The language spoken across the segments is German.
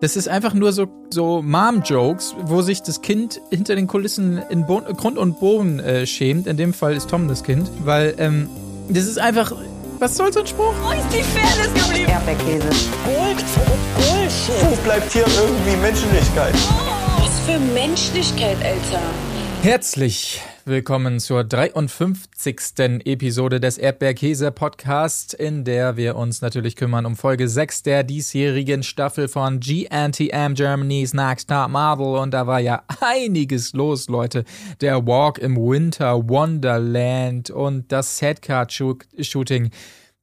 Das ist einfach nur so, so Mom-Jokes, wo sich das Kind hinter den Kulissen in Bo Grund und Boden äh, schämt. In dem Fall ist Tom das Kind, weil ähm, das ist einfach. Was soll so ein Spruch? Wo ist die Fairness geblieben? Erdbeerkäse. Gold, Bullshit. Wo bleibt hier irgendwie Menschlichkeit? Was für Menschlichkeit, Alter. Herzlich willkommen zur 53. Episode des Erdbeerkäse Podcast, in der wir uns natürlich kümmern um Folge 6 der diesjährigen Staffel von GNTM Germany's Next Top Model. Und da war ja einiges los, Leute. Der Walk im Winter Wonderland und das Setcard Shooting,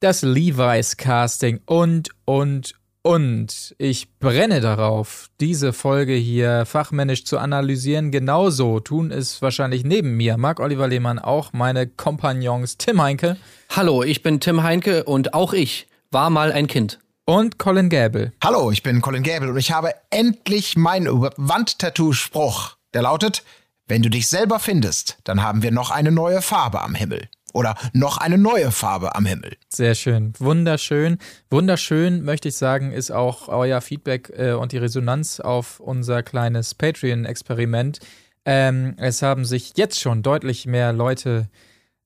das Levi's Casting und, und, und ich brenne darauf, diese Folge hier fachmännisch zu analysieren. Genauso tun es wahrscheinlich neben mir Marc Oliver Lehmann auch meine Kompagnons Tim Heinke. Hallo, ich bin Tim Heinke und auch ich war mal ein Kind. Und Colin Gäbel. Hallo, ich bin Colin Gäbel und ich habe endlich meinen Wandtattoo-Spruch. Der lautet, wenn du dich selber findest, dann haben wir noch eine neue Farbe am Himmel oder noch eine neue Farbe am Himmel. Sehr schön, wunderschön. Wunderschön, möchte ich sagen, ist auch euer Feedback äh, und die Resonanz auf unser kleines Patreon-Experiment. Ähm, es haben sich jetzt schon deutlich mehr Leute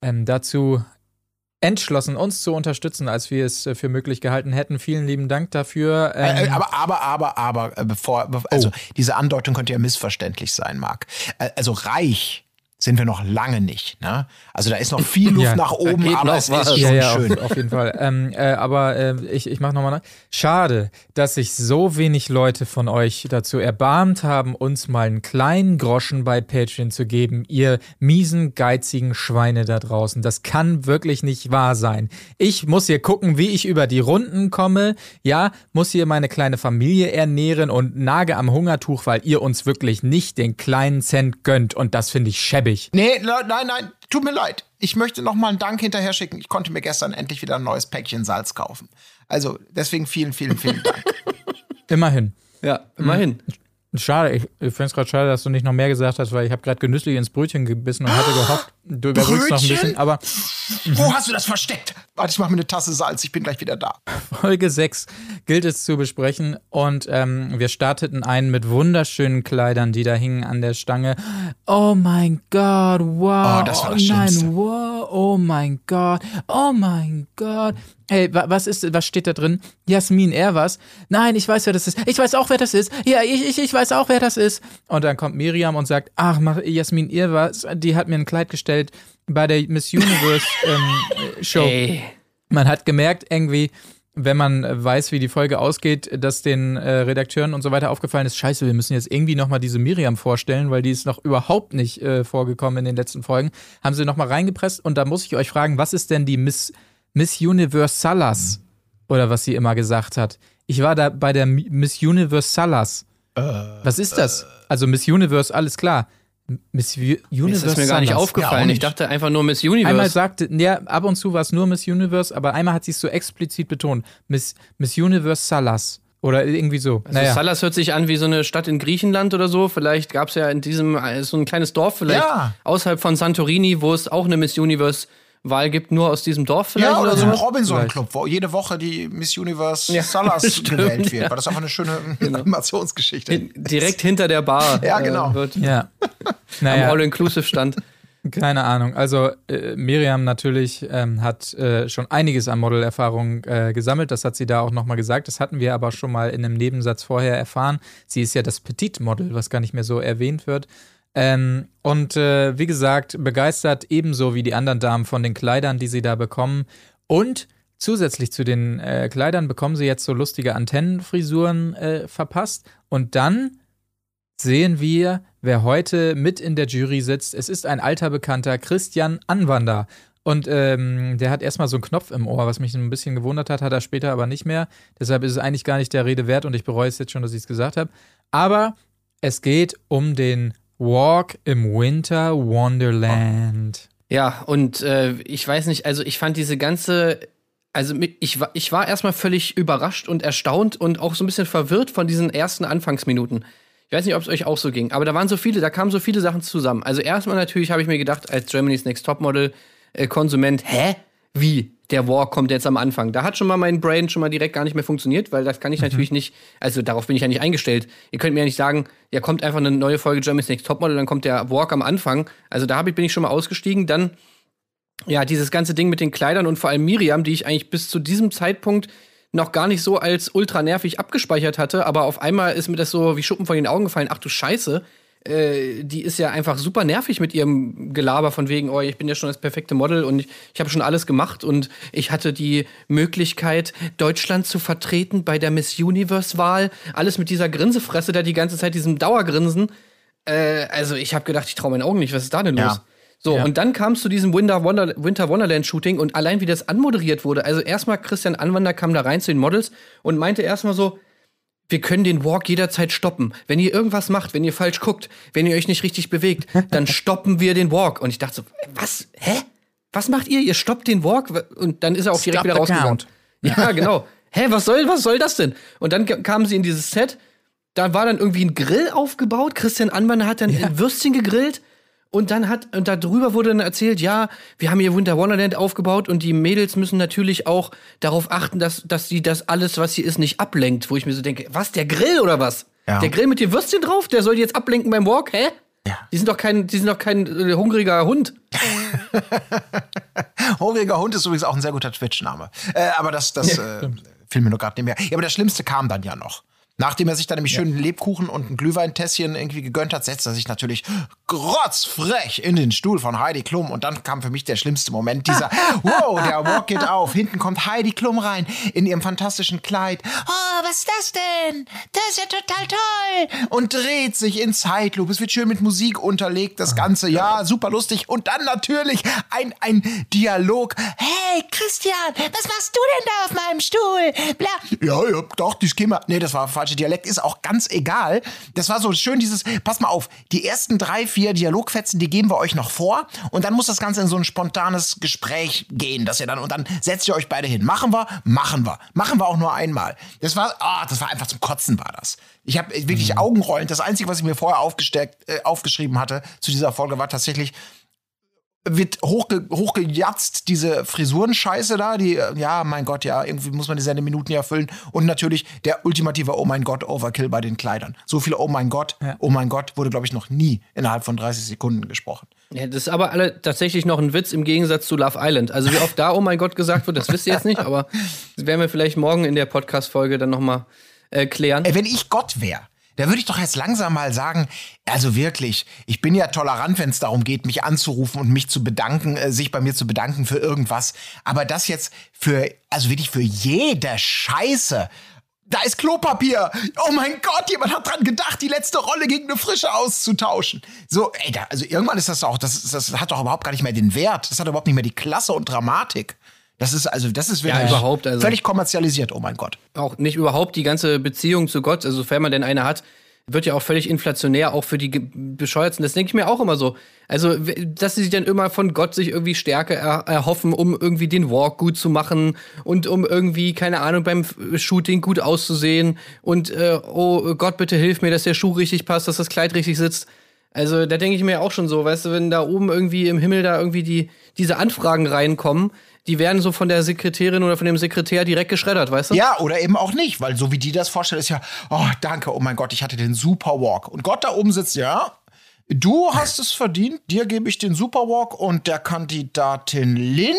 ähm, dazu entschlossen, uns zu unterstützen, als wir es äh, für möglich gehalten hätten. Vielen lieben Dank dafür. Ähm äh, aber, aber, aber, aber, äh, bevor, also oh. diese Andeutung könnte ja missverständlich sein, Marc. Also reich sind wir noch lange nicht. Ne? Also da ist noch viel Luft ja, nach oben, aber es ist schon ja, ja, schön. Auf, auf jeden Fall. ähm, äh, aber äh, ich, ich mache nochmal nach. Schade, dass sich so wenig Leute von euch dazu erbarmt haben, uns mal einen kleinen Groschen bei Patreon zu geben. Ihr miesen, geizigen Schweine da draußen. Das kann wirklich nicht wahr sein. Ich muss hier gucken, wie ich über die Runden komme. Ja, muss hier meine kleine Familie ernähren und nage am Hungertuch, weil ihr uns wirklich nicht den kleinen Cent gönnt. Und das finde ich schäbig ich. Nee, nein, nein, tut mir leid. Ich möchte noch mal einen Dank hinterher schicken. Ich konnte mir gestern endlich wieder ein neues Päckchen Salz kaufen. Also deswegen vielen, vielen, vielen Dank. immerhin. Ja, immerhin. Hm. Schade, ich, ich finde es gerade schade, dass du nicht noch mehr gesagt hast, weil ich habe gerade genüsslich ins Brötchen gebissen und hatte gehofft, du überbrückst noch ein bisschen, aber. Wo hast du das versteckt? Warte, ich mache mir eine Tasse Salz, ich bin gleich wieder da. Folge 6 gilt es zu besprechen und ähm, wir starteten ein mit wunderschönen Kleidern, die da hingen an der Stange. Oh mein Gott, wow. Oh, das war das oh, nein, wow, oh mein Gott, oh mein Gott. Hey, was ist, was steht da drin? Jasmin, er was? Nein, ich weiß, wer das ist. Ich weiß auch, wer das ist. Ja, ich, ich, ich weiß auch, wer das ist. Und dann kommt Miriam und sagt, ach, Jasmin, ihr was? Die hat mir ein Kleid gestellt bei der Miss Universe ähm, Show. Hey. Man hat gemerkt, irgendwie, wenn man weiß, wie die Folge ausgeht, dass den äh, Redakteuren und so weiter aufgefallen ist, scheiße, wir müssen jetzt irgendwie nochmal diese Miriam vorstellen, weil die ist noch überhaupt nicht äh, vorgekommen in den letzten Folgen. Haben sie nochmal reingepresst und da muss ich euch fragen, was ist denn die Miss Miss Universe Salas. Oder was sie immer gesagt hat. Ich war da bei der Miss Universe Salas. Äh, was ist das? Äh. Also Miss Universe, alles klar. Miss Universe. Mir ist mir gar nicht aufgefallen. Ja, ich dachte einfach nur Miss Universe. Einmal sagte, ja, ab und zu war es nur Miss Universe, aber einmal hat sie es so explizit betont. Miss, Miss Universe Salas. Oder irgendwie so. Also naja. Salas hört sich an wie so eine Stadt in Griechenland oder so. Vielleicht gab es ja in diesem, äh, so ein kleines Dorf vielleicht ja. außerhalb von Santorini, wo es auch eine Miss Universe Wahl gibt, nur aus diesem Dorf vielleicht? Ja, oder, oder so ein Robinson-Club, wo jede Woche die Miss Universe ja, Salas stimmt, gewählt wird. Ja. War das einfach eine schöne genau. Animationsgeschichte? Hin, direkt hinter der Bar. ja, genau. Äh, wird ja. naja. Am All-Inclusive-Stand. Keine Ahnung. Also äh, Miriam natürlich ähm, hat äh, schon einiges an Modelerfahrung äh, gesammelt. Das hat sie da auch nochmal gesagt. Das hatten wir aber schon mal in einem Nebensatz vorher erfahren. Sie ist ja das Petit-Model, was gar nicht mehr so erwähnt wird. Ähm, und äh, wie gesagt, begeistert ebenso wie die anderen Damen von den Kleidern, die sie da bekommen. Und zusätzlich zu den äh, Kleidern bekommen sie jetzt so lustige Antennenfrisuren äh, verpasst. Und dann sehen wir, wer heute mit in der Jury sitzt. Es ist ein alter Bekannter, Christian Anwander. Und ähm, der hat erstmal so einen Knopf im Ohr, was mich ein bisschen gewundert hat, hat er später aber nicht mehr. Deshalb ist es eigentlich gar nicht der Rede wert und ich bereue es jetzt schon, dass ich es gesagt habe. Aber es geht um den Walk im Winter Wonderland. Ja, und äh, ich weiß nicht, also ich fand diese ganze, also ich, ich war erstmal völlig überrascht und erstaunt und auch so ein bisschen verwirrt von diesen ersten Anfangsminuten. Ich weiß nicht, ob es euch auch so ging, aber da waren so viele, da kamen so viele Sachen zusammen. Also erstmal natürlich habe ich mir gedacht, als Germany's Next Topmodel äh, Konsument, hä? Wie der Walk kommt jetzt am Anfang. Da hat schon mal mein Brain schon mal direkt gar nicht mehr funktioniert, weil das kann ich mhm. natürlich nicht, also darauf bin ich ja nicht eingestellt. Ihr könnt mir ja nicht sagen, ja, kommt einfach eine neue Folge Germany's Next Topmodel, dann kommt der Walk am Anfang. Also da bin ich schon mal ausgestiegen. Dann, ja, dieses ganze Ding mit den Kleidern und vor allem Miriam, die ich eigentlich bis zu diesem Zeitpunkt noch gar nicht so als ultra nervig abgespeichert hatte, aber auf einmal ist mir das so wie Schuppen von den Augen gefallen. Ach du Scheiße, äh, die ist ja einfach super nervig mit ihrem Gelaber von wegen, oh, ich bin ja schon das perfekte Model und ich, ich habe schon alles gemacht und ich hatte die Möglichkeit, Deutschland zu vertreten bei der Miss Universe-Wahl. Alles mit dieser Grinsefresse da die ganze Zeit, diesem Dauergrinsen. Äh, also ich habe gedacht, ich traue meinen Augen nicht, was ist da denn los? Ja. So, ja. und dann kam es zu diesem Winter, Wonder, Winter Wonderland Shooting und allein wie das anmoderiert wurde. Also erstmal Christian Anwander kam da rein zu den Models und meinte erstmal so, wir können den Walk jederzeit stoppen. Wenn ihr irgendwas macht, wenn ihr falsch guckt, wenn ihr euch nicht richtig bewegt, dann stoppen wir den Walk. Und ich dachte so, was? Hä? Was macht ihr? Ihr stoppt den Walk? Und dann ist er auch direkt Stop wieder rausgegangen. Ja, genau. Hä, was soll, was soll das denn? Und dann kamen sie in dieses Set. Da war dann irgendwie ein Grill aufgebaut. Christian Anwander hat dann ja. ein Würstchen gegrillt. Und dann hat, und darüber wurde dann erzählt, ja, wir haben hier Winter Wonderland aufgebaut und die Mädels müssen natürlich auch darauf achten, dass, dass sie das alles, was hier ist, nicht ablenkt. Wo ich mir so denke, was, der Grill oder was? Ja. Der Grill mit dem Würstchen drauf, der soll jetzt ablenken beim Walk, hä? Ja. Die sind doch kein, die sind doch kein äh, hungriger Hund. hungriger Hund ist übrigens auch ein sehr guter Twitch-Name. Äh, aber das, das ja, äh, fiel mir nur gerade nicht mehr. Ja, aber das Schlimmste kam dann ja noch. Nachdem er sich dann nämlich ja. schön einen Lebkuchen und ein Glühweintässchen irgendwie gegönnt hat, setzt er sich natürlich grotzfrech in den Stuhl von Heidi Klum. Und dann kam für mich der schlimmste Moment, dieser, wow, der Walk geht auf. Hinten kommt Heidi Klum rein in ihrem fantastischen Kleid. Oh, was ist das denn? Das ist ja total toll. Und dreht sich in Zeitlupe. Es wird schön mit Musik unterlegt, das Ganze. Ja, super lustig. Und dann natürlich ein, ein Dialog. Hey, Christian, was machst du denn da auf meinem Stuhl? Bla. Ja, ja, doch, die Skimmer. Nee, das war falsche Dialekt, ist auch ganz egal. Das war so schön dieses, pass mal auf, die ersten drei, vier Dialogfetzen, die geben wir euch noch vor und dann muss das Ganze in so ein spontanes Gespräch gehen, dass ihr dann, und dann setzt ihr euch beide hin. Machen wir? Machen wir. Machen wir auch nur einmal. Das war, ah, das war einfach zum Kotzen war das. Ich habe wirklich mhm. Augenrollend. Das Einzige, was ich mir vorher aufgesteckt, äh, aufgeschrieben hatte zu dieser Folge, war tatsächlich, wird hochge hochgejatzt, diese Frisurenscheiße da, die, ja, mein Gott, ja, irgendwie muss man diese Minuten ja füllen. Und natürlich der ultimative Oh mein Gott Overkill bei den Kleidern. So viel Oh mein Gott, ja. Oh mein Gott wurde, glaube ich, noch nie innerhalb von 30 Sekunden gesprochen. Ja, das ist aber alle tatsächlich noch ein Witz im Gegensatz zu Love Island. Also wie oft da Oh mein Gott gesagt wird, das wisst ihr jetzt nicht, aber das werden wir vielleicht morgen in der Podcast-Folge dann nochmal äh, klären. Ey, wenn ich Gott wäre, da würde ich doch jetzt langsam mal sagen, also wirklich, ich bin ja tolerant, wenn es darum geht, mich anzurufen und mich zu bedanken, äh, sich bei mir zu bedanken für irgendwas. Aber das jetzt für, also wirklich für jede Scheiße. Da ist Klopapier. Oh mein Gott, jemand hat dran gedacht, die letzte Rolle gegen eine frische auszutauschen. So, ey, da, also irgendwann ist das auch, das, das hat doch überhaupt gar nicht mehr den Wert. Das hat überhaupt nicht mehr die Klasse und Dramatik. Das ist also, das ist wirklich ja, überhaupt, also völlig kommerzialisiert, oh mein Gott. Auch nicht überhaupt die ganze Beziehung zu Gott, also sofern man denn eine hat, wird ja auch völlig inflationär, auch für die Bescheuerten. Das denke ich mir auch immer so. Also, dass sie sich dann immer von Gott sich irgendwie Stärke er erhoffen, um irgendwie den Walk gut zu machen und um irgendwie, keine Ahnung, beim Shooting gut auszusehen und äh, oh Gott, bitte hilf mir, dass der Schuh richtig passt, dass das Kleid richtig sitzt. Also, da denke ich mir auch schon so, weißt du, wenn da oben irgendwie im Himmel da irgendwie die, diese Anfragen reinkommen, die werden so von der Sekretärin oder von dem Sekretär direkt geschreddert, weißt du? Ja, oder eben auch nicht, weil so wie die das vorstellen, ist ja, oh, danke, oh mein Gott, ich hatte den Super Walk. Und Gott da oben sitzt, ja, Du hast es verdient, dir gebe ich den Superwalk und der Kandidatin Linda.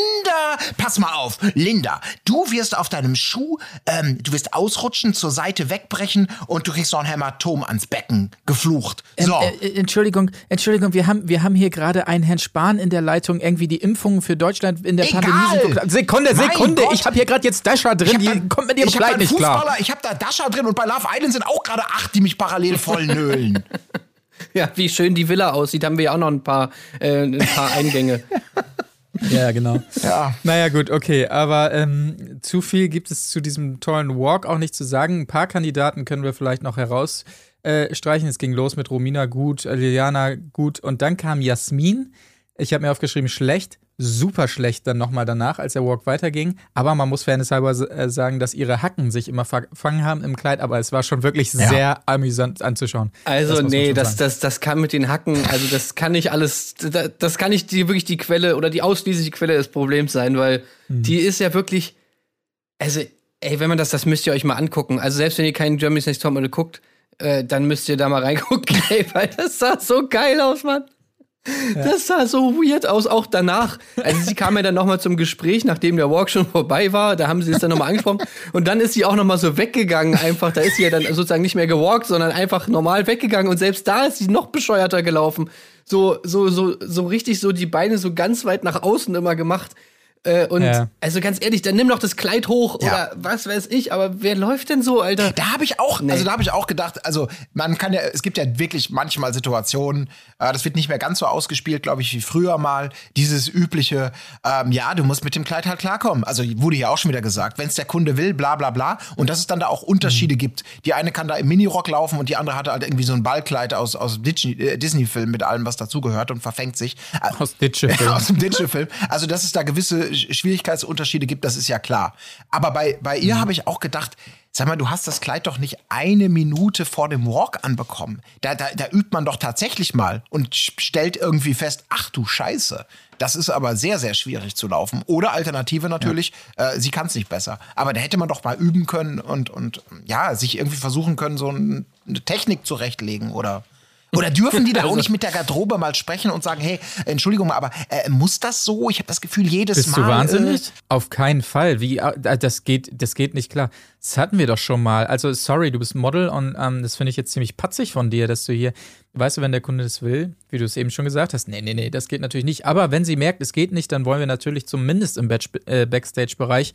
Pass mal auf, Linda, du wirst auf deinem Schuh, ähm, du wirst ausrutschen, zur Seite wegbrechen und du kriegst so ein Hämatom ans Becken geflucht. Ähm, so. Ähm, äh, Entschuldigung, Entschuldigung, wir haben, wir haben hier gerade einen Herrn Spahn in der Leitung, irgendwie die Impfungen für Deutschland in der Egal. Pandemie sind. Sekunde, Sekunde, ich habe hier gerade jetzt Dasha drin, die da, kommt mit ihrem Kleid nicht klar. Ich habe da Dasha drin und bei Love Island sind auch gerade acht, die mich parallel voll nölen. Ja, wie schön die Villa aussieht, haben wir ja auch noch ein paar, äh, ein paar Eingänge. Ja, genau. Ja. Naja, gut, okay. Aber ähm, zu viel gibt es zu diesem tollen Walk auch nicht zu sagen. Ein paar Kandidaten können wir vielleicht noch herausstreichen. Äh, es ging los mit Romina gut, Liliana gut und dann kam Jasmin. Ich habe mir aufgeschrieben, schlecht, super schlecht dann nochmal danach, als der Walk weiterging. Aber man muss fairnesshalber äh, sagen, dass ihre Hacken sich immer verfangen haben im Kleid, aber es war schon wirklich ja. sehr amüsant anzuschauen. Also, das nee, das, das, das kann mit den Hacken, also das kann nicht alles, das, das kann nicht die, wirklich die Quelle oder die ausschließliche Quelle des Problems sein, weil mhm. die ist ja wirklich, also, ey, wenn man das, das müsst ihr euch mal angucken. Also, selbst wenn ihr keinen Germany's Next Topmodel guckt, äh, dann müsst ihr da mal reingucken, ey, weil das sah so geil aus, Mann. Das sah so weird aus, auch danach. Also sie kam ja dann nochmal zum Gespräch, nachdem der Walk schon vorbei war. Da haben sie es dann nochmal angesprochen. Und dann ist sie auch nochmal so weggegangen einfach. Da ist sie ja dann sozusagen nicht mehr gewalkt, sondern einfach normal weggegangen. Und selbst da ist sie noch bescheuerter gelaufen. So, so, so, so richtig so die Beine so ganz weit nach außen immer gemacht. Äh, und ja. also ganz ehrlich, dann nimm doch das Kleid hoch ja. oder was weiß ich, aber wer läuft denn so, Alter? Da habe ich auch, nee. also da habe ich auch gedacht, also man kann ja, es gibt ja wirklich manchmal Situationen, äh, das wird nicht mehr ganz so ausgespielt, glaube ich, wie früher mal, dieses übliche, ähm, ja, du musst mit dem Kleid halt klarkommen. Also wurde ja auch schon wieder gesagt, wenn es der Kunde will, bla bla bla. Und dass es dann da auch Unterschiede mhm. gibt. Die eine kann da im Minirock laufen und die andere hatte halt irgendwie so ein Ballkleid aus, aus äh, Disney-Film mit allem, was dazugehört und verfängt sich. Aus Ditche-Film. aus dem Ditche-Film. Also, dass es da gewisse Schwierigkeitsunterschiede gibt, das ist ja klar. Aber bei, bei ihr mhm. habe ich auch gedacht, sag mal, du hast das Kleid doch nicht eine Minute vor dem Walk anbekommen. Da, da, da übt man doch tatsächlich mal und stellt irgendwie fest, ach du Scheiße. Das ist aber sehr, sehr schwierig zu laufen. Oder Alternative natürlich, ja. äh, sie kann es nicht besser. Aber da hätte man doch mal üben können und, und ja, sich irgendwie versuchen können, so eine Technik zurechtlegen oder oder dürfen die da auch also nicht mit der Garderobe mal sprechen und sagen, hey, Entschuldigung aber äh, muss das so? Ich habe das Gefühl, jedes Bist Mal. Bist du wahnsinnig? Äh, Auf keinen Fall. Wie, äh, das, geht, das geht nicht klar. Das hatten wir doch schon mal. Also, sorry, du bist Model und ähm, das finde ich jetzt ziemlich patzig von dir, dass du hier, weißt du, wenn der Kunde das will, wie du es eben schon gesagt hast, nee, nee, nee, das geht natürlich nicht. Aber wenn sie merkt, es geht nicht, dann wollen wir natürlich zumindest im äh, Backstage-Bereich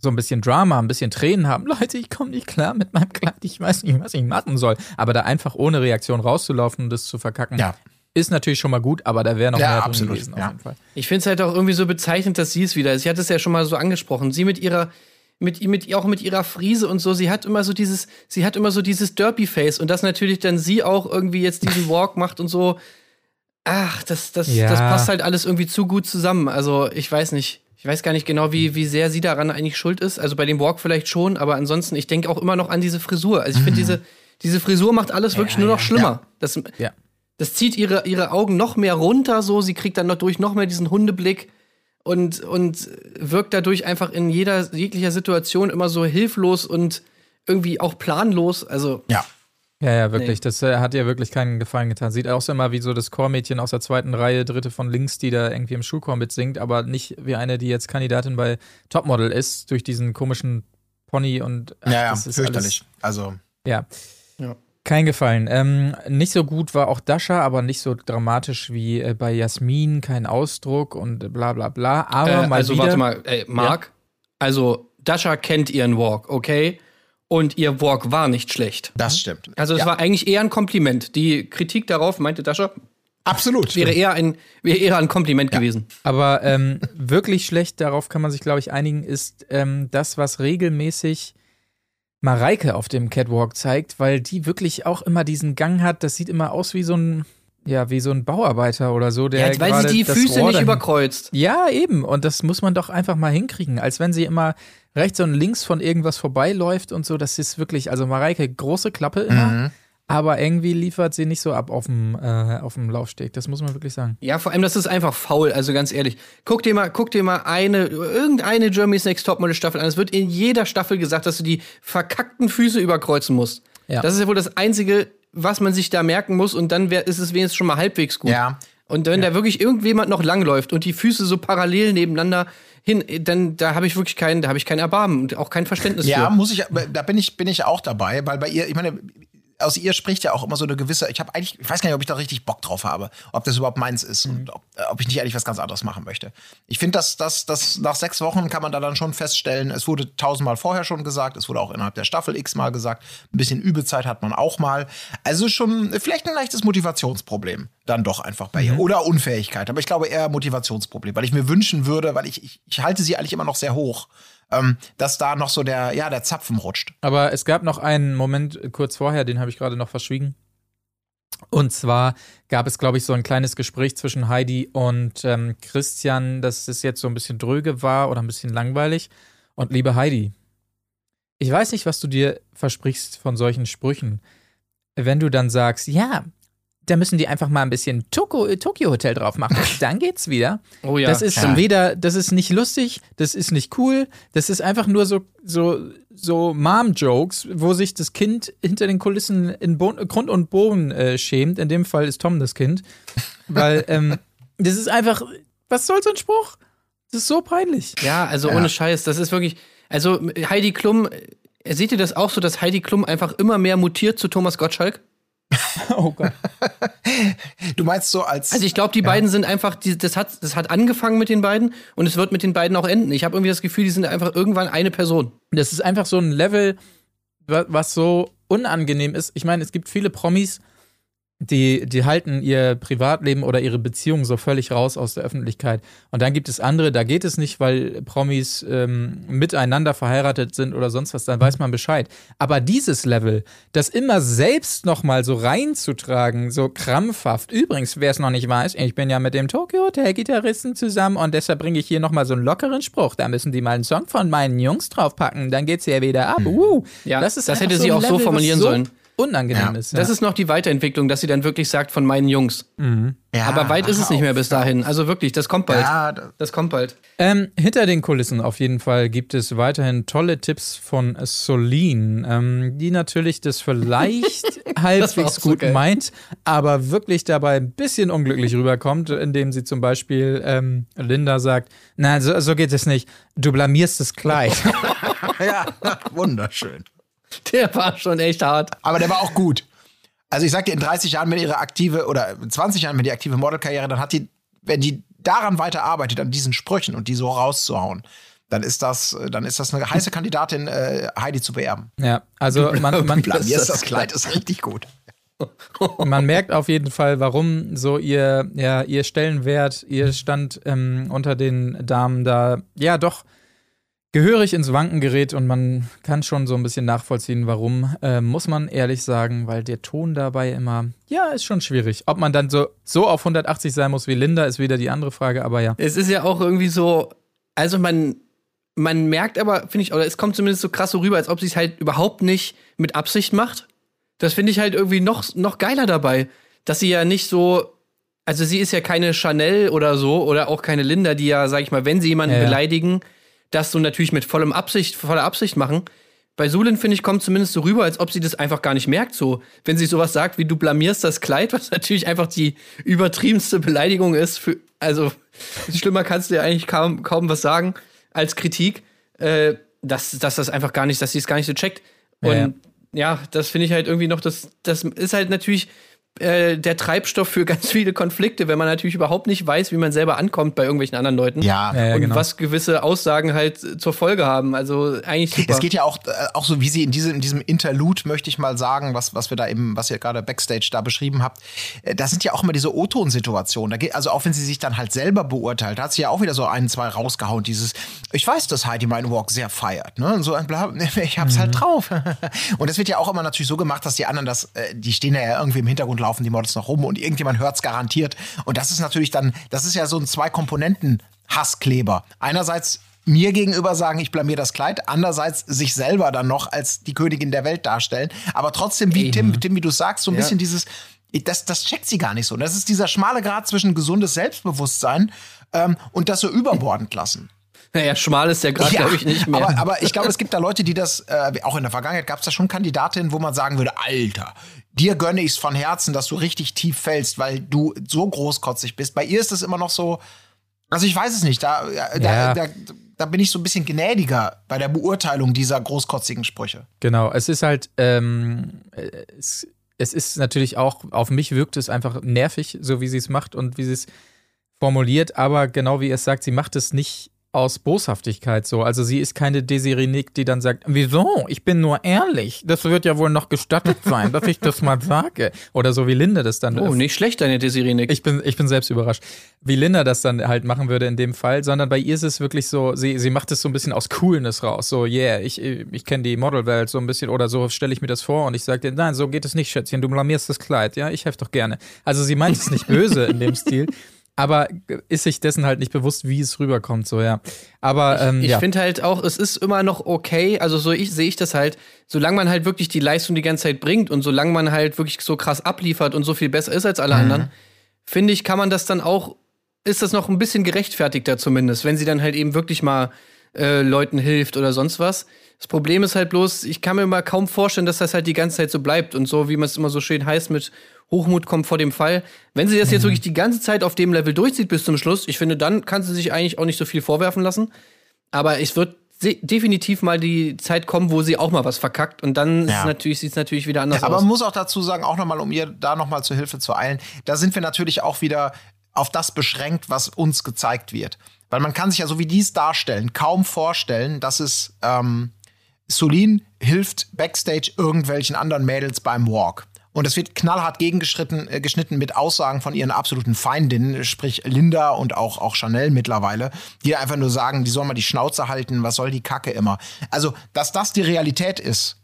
so ein bisschen Drama, ein bisschen Tränen haben. Leute, ich komme nicht klar mit meinem Kleid, ich weiß nicht, was ich machen soll. Aber da einfach ohne Reaktion rauszulaufen und das zu verkacken, ja. ist natürlich schon mal gut, aber da wäre noch ja, mehr absolut, gewesen ja. auf jeden Fall. Ich finde es halt auch irgendwie so bezeichnend, dass sie es wieder ist. Sie hat es ja schon mal so angesprochen. Sie mit ihrer mit, mit auch mit ihrer Frise und so, sie hat immer so dieses, sie hat immer so dieses Derpy-Face und dass natürlich dann sie auch irgendwie jetzt diesen Walk macht und so. Ach, das, das, ja. das passt halt alles irgendwie zu gut zusammen. Also, ich weiß nicht. Ich weiß gar nicht genau, wie, wie sehr sie daran eigentlich schuld ist. Also bei dem Walk vielleicht schon, aber ansonsten, ich denke auch immer noch an diese Frisur. Also ich finde, mhm. diese, diese Frisur macht alles wirklich ja, nur noch ja, schlimmer. Ja. Das, das zieht ihre, ihre Augen noch mehr runter, so. Sie kriegt dann noch durch noch mehr diesen Hundeblick und, und wirkt dadurch einfach in jeder jeglicher Situation immer so hilflos und irgendwie auch planlos. Also. Ja. Ja, ja, wirklich. Nee. Das äh, hat ihr wirklich keinen Gefallen getan. Sieht aus immer wie so das Chormädchen aus der zweiten Reihe, dritte von links, die da irgendwie im Schulchor mitsingt, aber nicht wie eine, die jetzt Kandidatin bei Topmodel ist, durch diesen komischen Pony und. Ach, ja, ja, fürchterlich. Alles, also. Ja. ja. Kein Gefallen. Ähm, nicht so gut war auch Dasha, aber nicht so dramatisch wie äh, bei Jasmin, kein Ausdruck und bla bla bla. Aber äh, mal also wieder, warte mal, ey, Marc, ja. also Dasha kennt ihren Walk, okay? Und ihr Walk war nicht schlecht. Das stimmt. Also es ja. war eigentlich eher ein Kompliment. Die Kritik darauf, meinte Dasha, Absolut. Wäre eher ein, wäre eher ein Kompliment ja. gewesen. Aber ähm, wirklich schlecht, darauf kann man sich, glaube ich, einigen, ist ähm, das, was regelmäßig Mareike auf dem Catwalk zeigt, weil die wirklich auch immer diesen Gang hat. Das sieht immer aus wie so ein, ja, wie so ein Bauarbeiter oder so, der. Ja, weil sie die Füße nicht überkreuzt. Ja, eben. Und das muss man doch einfach mal hinkriegen. Als wenn sie immer rechts und links von irgendwas vorbeiläuft und so. Das ist wirklich, also Mareike, große Klappe immer. Mhm. Aber irgendwie liefert sie nicht so ab auf dem, äh, auf dem Laufsteg. Das muss man wirklich sagen. Ja, vor allem, das ist einfach faul. Also ganz ehrlich. Guck dir mal, guck dir mal eine, irgendeine Germany's Next Topmodel Staffel an. Es wird in jeder Staffel gesagt, dass du die verkackten Füße überkreuzen musst. Ja. Das ist ja wohl das Einzige, was man sich da merken muss. Und dann wär, ist es wenigstens schon mal halbwegs gut. Ja. Und wenn ja. da wirklich irgendjemand noch langläuft und die Füße so parallel nebeneinander hin, dann da habe ich wirklich keinen, da habe ich kein Erbarmen und auch kein Verständnis ja, für. Ja, muss ich, da bin ich, bin ich auch dabei, weil bei ihr, ich meine, aus ihr spricht ja auch immer so eine gewisse, ich habe eigentlich, ich weiß gar nicht, ob ich da richtig Bock drauf habe, ob das überhaupt meins ist mhm. und ob, äh, ob, ich nicht eigentlich was ganz anderes machen möchte. Ich finde, dass, dass, dass nach sechs Wochen kann man da dann schon feststellen, es wurde tausendmal vorher schon gesagt, es wurde auch innerhalb der Staffel x-mal gesagt, ein bisschen Übezeit hat man auch mal. Also schon vielleicht ein leichtes Motivationsproblem dann doch einfach bei ihr. Mhm. Oder Unfähigkeit, aber ich glaube eher Motivationsproblem, weil ich mir wünschen würde, weil ich, ich, ich halte sie eigentlich immer noch sehr hoch ähm, dass da noch so der, ja, der Zapfen rutscht. Aber es gab noch einen Moment kurz vorher, den habe ich gerade noch verschwiegen. Und zwar gab es, glaube ich, so ein kleines Gespräch zwischen Heidi und ähm, Christian, dass es jetzt so ein bisschen dröge war oder ein bisschen langweilig. Und liebe Heidi, ich weiß nicht, was du dir versprichst von solchen Sprüchen. Wenn du dann sagst, ja, da müssen die einfach mal ein bisschen Toko, Tokyo Hotel drauf machen. Dann geht's wieder. Oh ja. Das ist ja. weder, das ist nicht lustig, das ist nicht cool, das ist einfach nur so, so, so Mom-Jokes, wo sich das Kind hinter den Kulissen in Bo Grund und Boden äh, schämt. In dem Fall ist Tom das Kind. Weil, ähm, das ist einfach, was soll so ein Spruch? Das ist so peinlich. Ja, also ja. ohne Scheiß, das ist wirklich, also Heidi Klum, seht ihr das auch so, dass Heidi Klum einfach immer mehr mutiert zu Thomas Gottschalk? oh Gott. Du meinst so als. Also ich glaube, die ja. beiden sind einfach, die, das, hat, das hat angefangen mit den beiden und es wird mit den beiden auch enden. Ich habe irgendwie das Gefühl, die sind einfach irgendwann eine Person. Das ist einfach so ein Level, was so unangenehm ist. Ich meine, es gibt viele Promis, die, die halten ihr Privatleben oder ihre Beziehung so völlig raus aus der Öffentlichkeit. Und dann gibt es andere, da geht es nicht, weil Promis ähm, miteinander verheiratet sind oder sonst was, dann weiß man Bescheid. Aber dieses Level, das immer selbst nochmal so reinzutragen, so krampfhaft. Übrigens, wer es noch nicht weiß, ich bin ja mit dem Tokyo Hotel Gitarristen zusammen und deshalb bringe ich hier nochmal so einen lockeren Spruch. Da müssen die mal einen Song von meinen Jungs draufpacken, dann geht's ja wieder ab. Uh, ja, das, ist das hätte so sie auch Level, so formulieren so sollen unangenehm ja. ist. Ja. Das ist noch die Weiterentwicklung, dass sie dann wirklich sagt von meinen Jungs. Mhm. Ja, Aber weit ist es nicht mehr bis dahin. Also wirklich, das kommt bald. Ja, das kommt bald. Ähm, hinter den Kulissen auf jeden Fall gibt es weiterhin tolle Tipps von Solin, ähm, die natürlich das vielleicht halbwegs so gut geil. meint, aber wirklich dabei ein bisschen unglücklich rüberkommt, indem sie zum Beispiel ähm, Linda sagt: Na, so, so geht es nicht. Du blamierst das Kleid. ja, wunderschön. Der war schon echt hart. Aber der war auch gut. Also ich sag dir, in 30 Jahren mit ihrer aktive oder 20 Jahren mit die aktive Modelkarriere, dann hat die, wenn die daran weiterarbeitet, an diesen Sprüchen und die so rauszuhauen, dann ist das, dann ist das eine heiße Kandidatin, äh, Heidi zu beerben. Ja, also man, man blamierst das Kleid ist richtig gut. Man merkt auf jeden Fall, warum so ihr, ja, ihr Stellenwert, ihr Stand ähm, unter den Damen da, ja, doch gehörig ins Wanken gerät und man kann schon so ein bisschen nachvollziehen, warum, äh, muss man ehrlich sagen, weil der Ton dabei immer, ja, ist schon schwierig. Ob man dann so, so auf 180 sein muss wie Linda, ist wieder die andere Frage, aber ja. Es ist ja auch irgendwie so, also man, man merkt aber, finde ich, oder es kommt zumindest so krass so rüber, als ob sie es halt überhaupt nicht mit Absicht macht. Das finde ich halt irgendwie noch, noch geiler dabei, dass sie ja nicht so also sie ist ja keine Chanel oder so oder auch keine Linda, die ja, sag ich mal, wenn sie jemanden ja, ja. beleidigen, das so natürlich mit vollem Absicht, voller Absicht machen. Bei Sulin, finde ich, kommt zumindest so rüber, als ob sie das einfach gar nicht merkt. So, wenn sie sowas sagt wie du blamierst das Kleid, was natürlich einfach die übertriebenste Beleidigung ist. Für, also, schlimmer kannst du ja eigentlich kaum, kaum was sagen als Kritik, äh, dass, dass das einfach gar nicht, dass sie es gar nicht so checkt. Und ja, ja das finde ich halt irgendwie noch, das, das ist halt natürlich äh, der Treibstoff für ganz viele Konflikte, wenn man natürlich überhaupt nicht weiß, wie man selber ankommt bei irgendwelchen anderen Leuten. Ja, ja, ja und genau. was gewisse Aussagen halt zur Folge haben. Also eigentlich super. Es geht ja auch, äh, auch so, wie sie in diesem, in diesem Interlude, möchte ich mal sagen, was, was wir da eben, was ihr gerade Backstage da beschrieben habt, äh, da sind ja auch immer diese O-Ton-Situationen. Also auch wenn sie sich dann halt selber beurteilt, hat sie ja auch wieder so ein, zwei rausgehauen. Dieses, ich weiß, dass Heidi meinen Walk sehr feiert. Ne? Und so ein bla, ich hab's halt mhm. halt drauf. und das wird ja auch immer natürlich so gemacht, dass die anderen das, die stehen ja irgendwie im Hintergrund laufen die Models noch rum und irgendjemand hört es garantiert. Und das ist natürlich dann, das ist ja so ein Zwei-Komponenten-Hasskleber. Einerseits mir gegenüber sagen, ich blamier das Kleid, andererseits sich selber dann noch als die Königin der Welt darstellen. Aber trotzdem, wie Tim, Tim, wie du sagst, so ein ja. bisschen dieses, das, das checkt sie gar nicht so. Das ist dieser schmale Grad zwischen gesundes Selbstbewusstsein ähm, und das so überbordend lassen. Naja, schmal ist der Grad, ja, glaube ich, nicht mehr. Aber, aber ich glaube, es gibt da Leute, die das, äh, auch in der Vergangenheit gab es da schon Kandidatinnen, wo man sagen würde, Alter, dir gönne ich es von Herzen, dass du richtig tief fällst, weil du so großkotzig bist. Bei ihr ist es immer noch so, also ich weiß es nicht, da, ja. da, da, da, bin ich so ein bisschen gnädiger bei der Beurteilung dieser großkotzigen Sprüche. Genau, es ist halt, ähm, es, es ist natürlich auch, auf mich wirkt es einfach nervig, so wie sie es macht und wie sie es formuliert, aber genau wie es sagt, sie macht es nicht aus Boshaftigkeit so. Also sie ist keine Desiree Nick, die dann sagt, wieso? Ich bin nur ehrlich. Das wird ja wohl noch gestattet sein, dass ich das mal sage. Oder so wie Linda das dann. Oh, nicht schlecht, deine Desiree Nick. Ich bin, ich bin selbst überrascht, wie Linda das dann halt machen würde in dem Fall. Sondern bei ihr ist es wirklich so, sie, sie macht es so ein bisschen aus Coolness raus. So, yeah, ich, ich kenne die Modelwelt so ein bisschen oder so stelle ich mir das vor und ich sage dir, nein, so geht es nicht, Schätzchen, du blamierst das Kleid. Ja, ich helfe doch gerne. Also sie meint es nicht böse in dem Stil aber ist sich dessen halt nicht bewusst, wie es rüberkommt, so ja. Aber ähm, ich, ich ja. finde halt auch, es ist immer noch okay. Also so ich sehe ich das halt, solange man halt wirklich die Leistung die ganze Zeit bringt und solange man halt wirklich so krass abliefert und so viel besser ist als alle mhm. anderen, finde ich, kann man das dann auch, ist das noch ein bisschen gerechtfertigter zumindest, wenn sie dann halt eben wirklich mal äh, Leuten hilft oder sonst was. Das Problem ist halt bloß, ich kann mir mal kaum vorstellen, dass das halt die ganze Zeit so bleibt und so, wie man es immer so schön heißt mit Hochmut kommt vor dem Fall. Wenn sie das mhm. jetzt wirklich die ganze Zeit auf dem Level durchzieht bis zum Schluss, ich finde, dann kann sie sich eigentlich auch nicht so viel vorwerfen lassen. Aber es wird definitiv mal die Zeit kommen, wo sie auch mal was verkackt und dann ja. sieht es natürlich wieder anders ja, aber aus. Aber man muss auch dazu sagen, auch nochmal, um ihr da nochmal zur Hilfe zu eilen, da sind wir natürlich auch wieder auf das beschränkt, was uns gezeigt wird. Weil man kann sich ja so wie dies darstellen, kaum vorstellen, dass es ähm, Solin hilft backstage irgendwelchen anderen Mädels beim Walk. Und es wird knallhart gegengeschnitten äh, geschnitten mit Aussagen von ihren absoluten Feindinnen, sprich Linda und auch, auch Chanel mittlerweile, die einfach nur sagen, die sollen mal die Schnauze halten, was soll die Kacke immer. Also, dass das die Realität ist,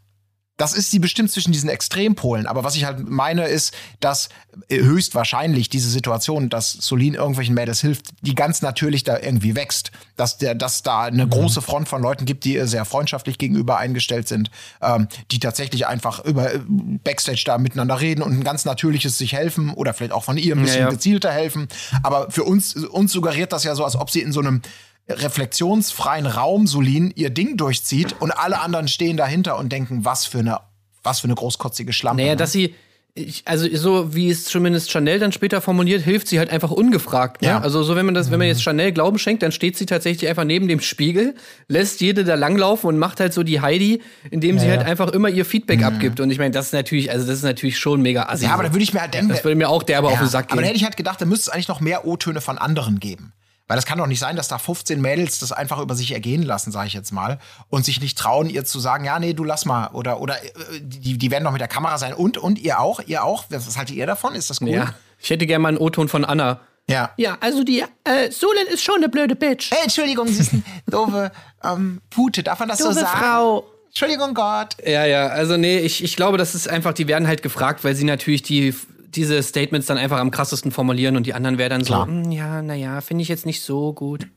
das ist sie bestimmt zwischen diesen Extrempolen. Aber was ich halt meine, ist, dass äh, höchstwahrscheinlich diese Situation, dass Solin irgendwelchen Mädels hilft, die ganz natürlich da irgendwie wächst. Dass, der, dass da eine mhm. große Front von Leuten gibt, die ihr sehr freundschaftlich gegenüber eingestellt sind, ähm, die tatsächlich einfach über äh, Backstage da miteinander reden und ein ganz natürliches sich helfen oder vielleicht auch von ihr ein bisschen ja, ja. gezielter helfen. Aber für uns, uns suggeriert das ja so, als ob sie in so einem reflexionsfreien Raum Solin ihr Ding durchzieht und alle anderen stehen dahinter und denken, was für eine, was für eine großkotzige Schlampe. Naja, ne? dass sie, ich, also so wie es zumindest Chanel dann später formuliert, hilft sie halt einfach ungefragt. Ne? Ja. Also so wenn man das, wenn man jetzt Chanel Glauben schenkt, dann steht sie tatsächlich einfach neben dem Spiegel, lässt jede da langlaufen und macht halt so die Heidi, indem ja, sie halt einfach immer ihr Feedback mhm. abgibt. Und ich meine, das ist natürlich, also das ist natürlich schon mega assi. Ja, aber da würde ich mir halt denken, das würde mir auch derbe auf den Sack gehen. Aber dann hätte ich halt gedacht, da müsste es eigentlich noch mehr O-Töne von anderen geben. Weil das kann doch nicht sein, dass da 15 Mädels das einfach über sich ergehen lassen, sage ich jetzt mal, und sich nicht trauen, ihr zu sagen, ja, nee, du lass mal. Oder, oder äh, die, die werden doch mit der Kamera sein. Und, und ihr auch, ihr auch. Was haltet ihr davon? Ist das cool? Ja. Ich hätte gerne mal einen O-Ton von Anna. Ja. Ja, also die äh, Solin ist schon eine blöde Bitch. Hey, Entschuldigung, sie ist eine doofe ähm, Pute. Darf man das doofe so sagen? Frau. Entschuldigung, Gott. Ja, ja, also nee, ich, ich glaube, das ist einfach, die werden halt gefragt, weil sie natürlich die diese Statements dann einfach am krassesten formulieren und die anderen wären dann Klar. so, hm, ja, naja, finde ich jetzt nicht so gut.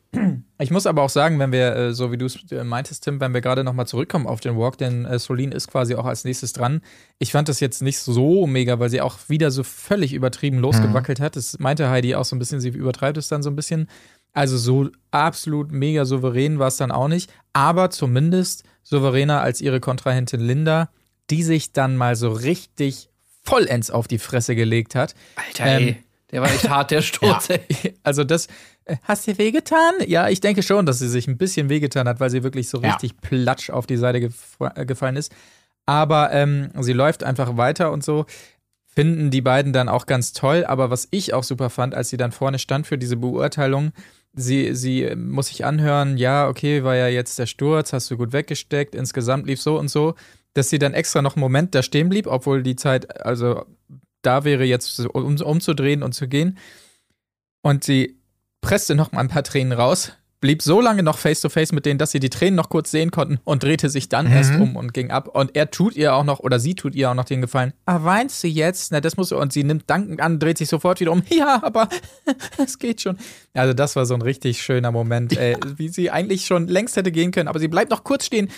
Ich muss aber auch sagen, wenn wir, äh, so wie du es äh, meintest, Tim, wenn wir gerade nochmal zurückkommen auf den Walk, denn äh, Solin ist quasi auch als nächstes dran. Ich fand das jetzt nicht so mega, weil sie auch wieder so völlig übertrieben losgewackelt mhm. hat. Das meinte Heidi auch so ein bisschen, sie übertreibt es dann so ein bisschen. Also so absolut mega souverän war es dann auch nicht, aber zumindest souveräner als ihre Kontrahentin Linda, die sich dann mal so richtig vollends auf die Fresse gelegt hat. Alter, ähm, ey, der war echt hart, der Sturz. Ja. Also das, äh, hast du wehgetan? Ja, ich denke schon, dass sie sich ein bisschen wehgetan hat, weil sie wirklich so ja. richtig platsch auf die Seite gef gefallen ist. Aber ähm, sie läuft einfach weiter und so. Finden die beiden dann auch ganz toll. Aber was ich auch super fand, als sie dann vorne stand für diese Beurteilung, sie, sie äh, muss sich anhören, ja, okay, war ja jetzt der Sturz, hast du gut weggesteckt, insgesamt lief so und so dass sie dann extra noch einen Moment da stehen blieb, obwohl die Zeit also da wäre, jetzt um, umzudrehen und zu gehen. Und sie presste noch mal ein paar Tränen raus, blieb so lange noch face to face mit denen, dass sie die Tränen noch kurz sehen konnten und drehte sich dann mhm. erst um und ging ab. Und er tut ihr auch noch, oder sie tut ihr auch noch den Gefallen. Ah, weinst du jetzt? Na, das muss Und sie nimmt dankend an, dreht sich sofort wieder um. Ja, aber es geht schon. Also, das war so ein richtig schöner Moment, ey, wie sie eigentlich schon längst hätte gehen können. Aber sie bleibt noch kurz stehen,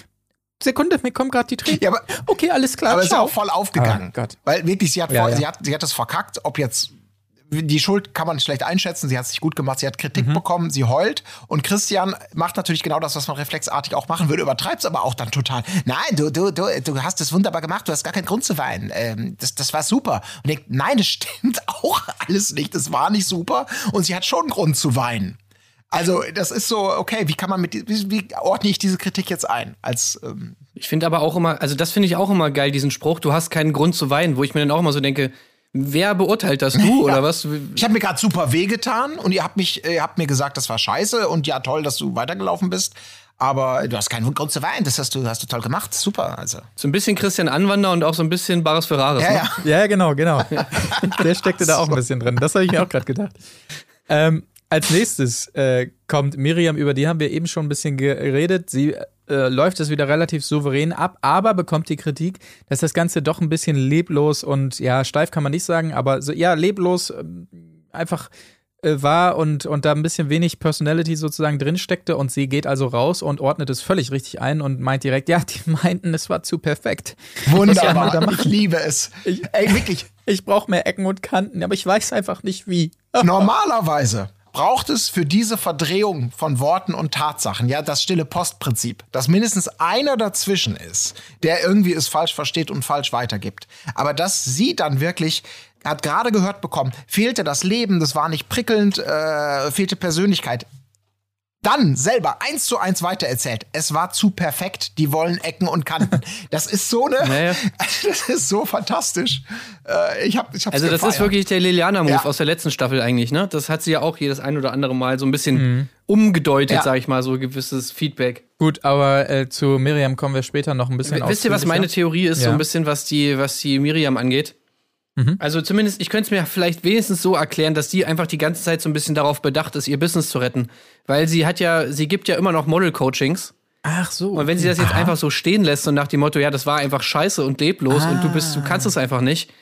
Sekunde, mir kommen gerade die Tränen. Ja, aber, okay, alles klar. Aber es ist auch voll aufgegangen. Gott. Weil wirklich, sie hat, ja, ja. Sie, hat, sie hat das verkackt, ob jetzt die Schuld kann man schlecht einschätzen. Sie hat sich gut gemacht, sie hat Kritik mhm. bekommen, sie heult. Und Christian macht natürlich genau das, was man reflexartig auch machen würde, übertreibt es aber auch dann total. Nein, du, du, du, du hast es wunderbar gemacht, du hast gar keinen Grund zu weinen. Ähm, das, das war super. Und denkt, nein, das stimmt auch alles nicht. Das war nicht super. Und sie hat schon Grund zu weinen. Also, das ist so, okay, wie kann man mit, wie, wie ordne ich diese Kritik jetzt ein? Als, ähm ich finde aber auch immer, also das finde ich auch immer geil, diesen Spruch, du hast keinen Grund zu weinen, wo ich mir dann auch immer so denke, Wer beurteilt das? Du ja. oder was? Ich habe mir gerade super wehgetan und ihr habt mich, ihr habt mir gesagt, das war scheiße und ja, toll, dass du weitergelaufen bist. Aber du hast keinen Grund zu weinen. Das hast du, hast du toll gemacht. Super. Also. So ein bisschen Christian Anwander und auch so ein bisschen Baris Ferraris. Ja, ne? ja. ja genau, genau. Der steckte da auch ein bisschen drin. Das habe ich mir auch gerade gedacht. Ähm, als nächstes äh, kommt Miriam, über die haben wir eben schon ein bisschen geredet. Sie äh, läuft es wieder relativ souverän ab, aber bekommt die Kritik, dass das Ganze doch ein bisschen leblos und ja, steif kann man nicht sagen, aber so, ja, leblos äh, einfach war und, und da ein bisschen wenig Personality sozusagen drinsteckte und sie geht also raus und ordnet es völlig richtig ein und meint direkt, ja, die meinten, es war zu perfekt. Wunderbar, ich liebe es. Ich, Ey, wirklich. Ich brauche mehr Ecken und Kanten, aber ich weiß einfach nicht wie. Normalerweise braucht es für diese Verdrehung von Worten und Tatsachen, ja, das stille Postprinzip, dass mindestens einer dazwischen ist, der irgendwie es falsch versteht und falsch weitergibt. Aber dass sie dann wirklich hat gerade gehört bekommen, fehlte das Leben, das war nicht prickelnd, äh, fehlte Persönlichkeit. Dann selber eins zu eins weitererzählt. Es war zu perfekt. Die wollen Ecken und Kanten. Das ist so eine, naja. das ist so fantastisch. Äh, ich hab, ich hab's also das gefeiert. ist wirklich der Liliana-Move ja. aus der letzten Staffel eigentlich. Ne, das hat sie ja auch jedes ein oder andere Mal so ein bisschen mhm. umgedeutet, ja. sag ich mal, so gewisses Feedback. Gut, aber äh, zu Miriam kommen wir später noch ein bisschen. Wisst ihr, was meine Theorie ist, ja. so ein bisschen, was die, was die Miriam angeht? Mhm. Also zumindest, ich könnte es mir vielleicht wenigstens so erklären, dass die einfach die ganze Zeit so ein bisschen darauf bedacht ist, ihr Business zu retten. Weil sie hat ja, sie gibt ja immer noch Model-Coachings. Ach so. Und wenn sie das jetzt Aha. einfach so stehen lässt und nach dem Motto, ja, das war einfach scheiße und leblos ah. und du bist, du kannst es einfach nicht,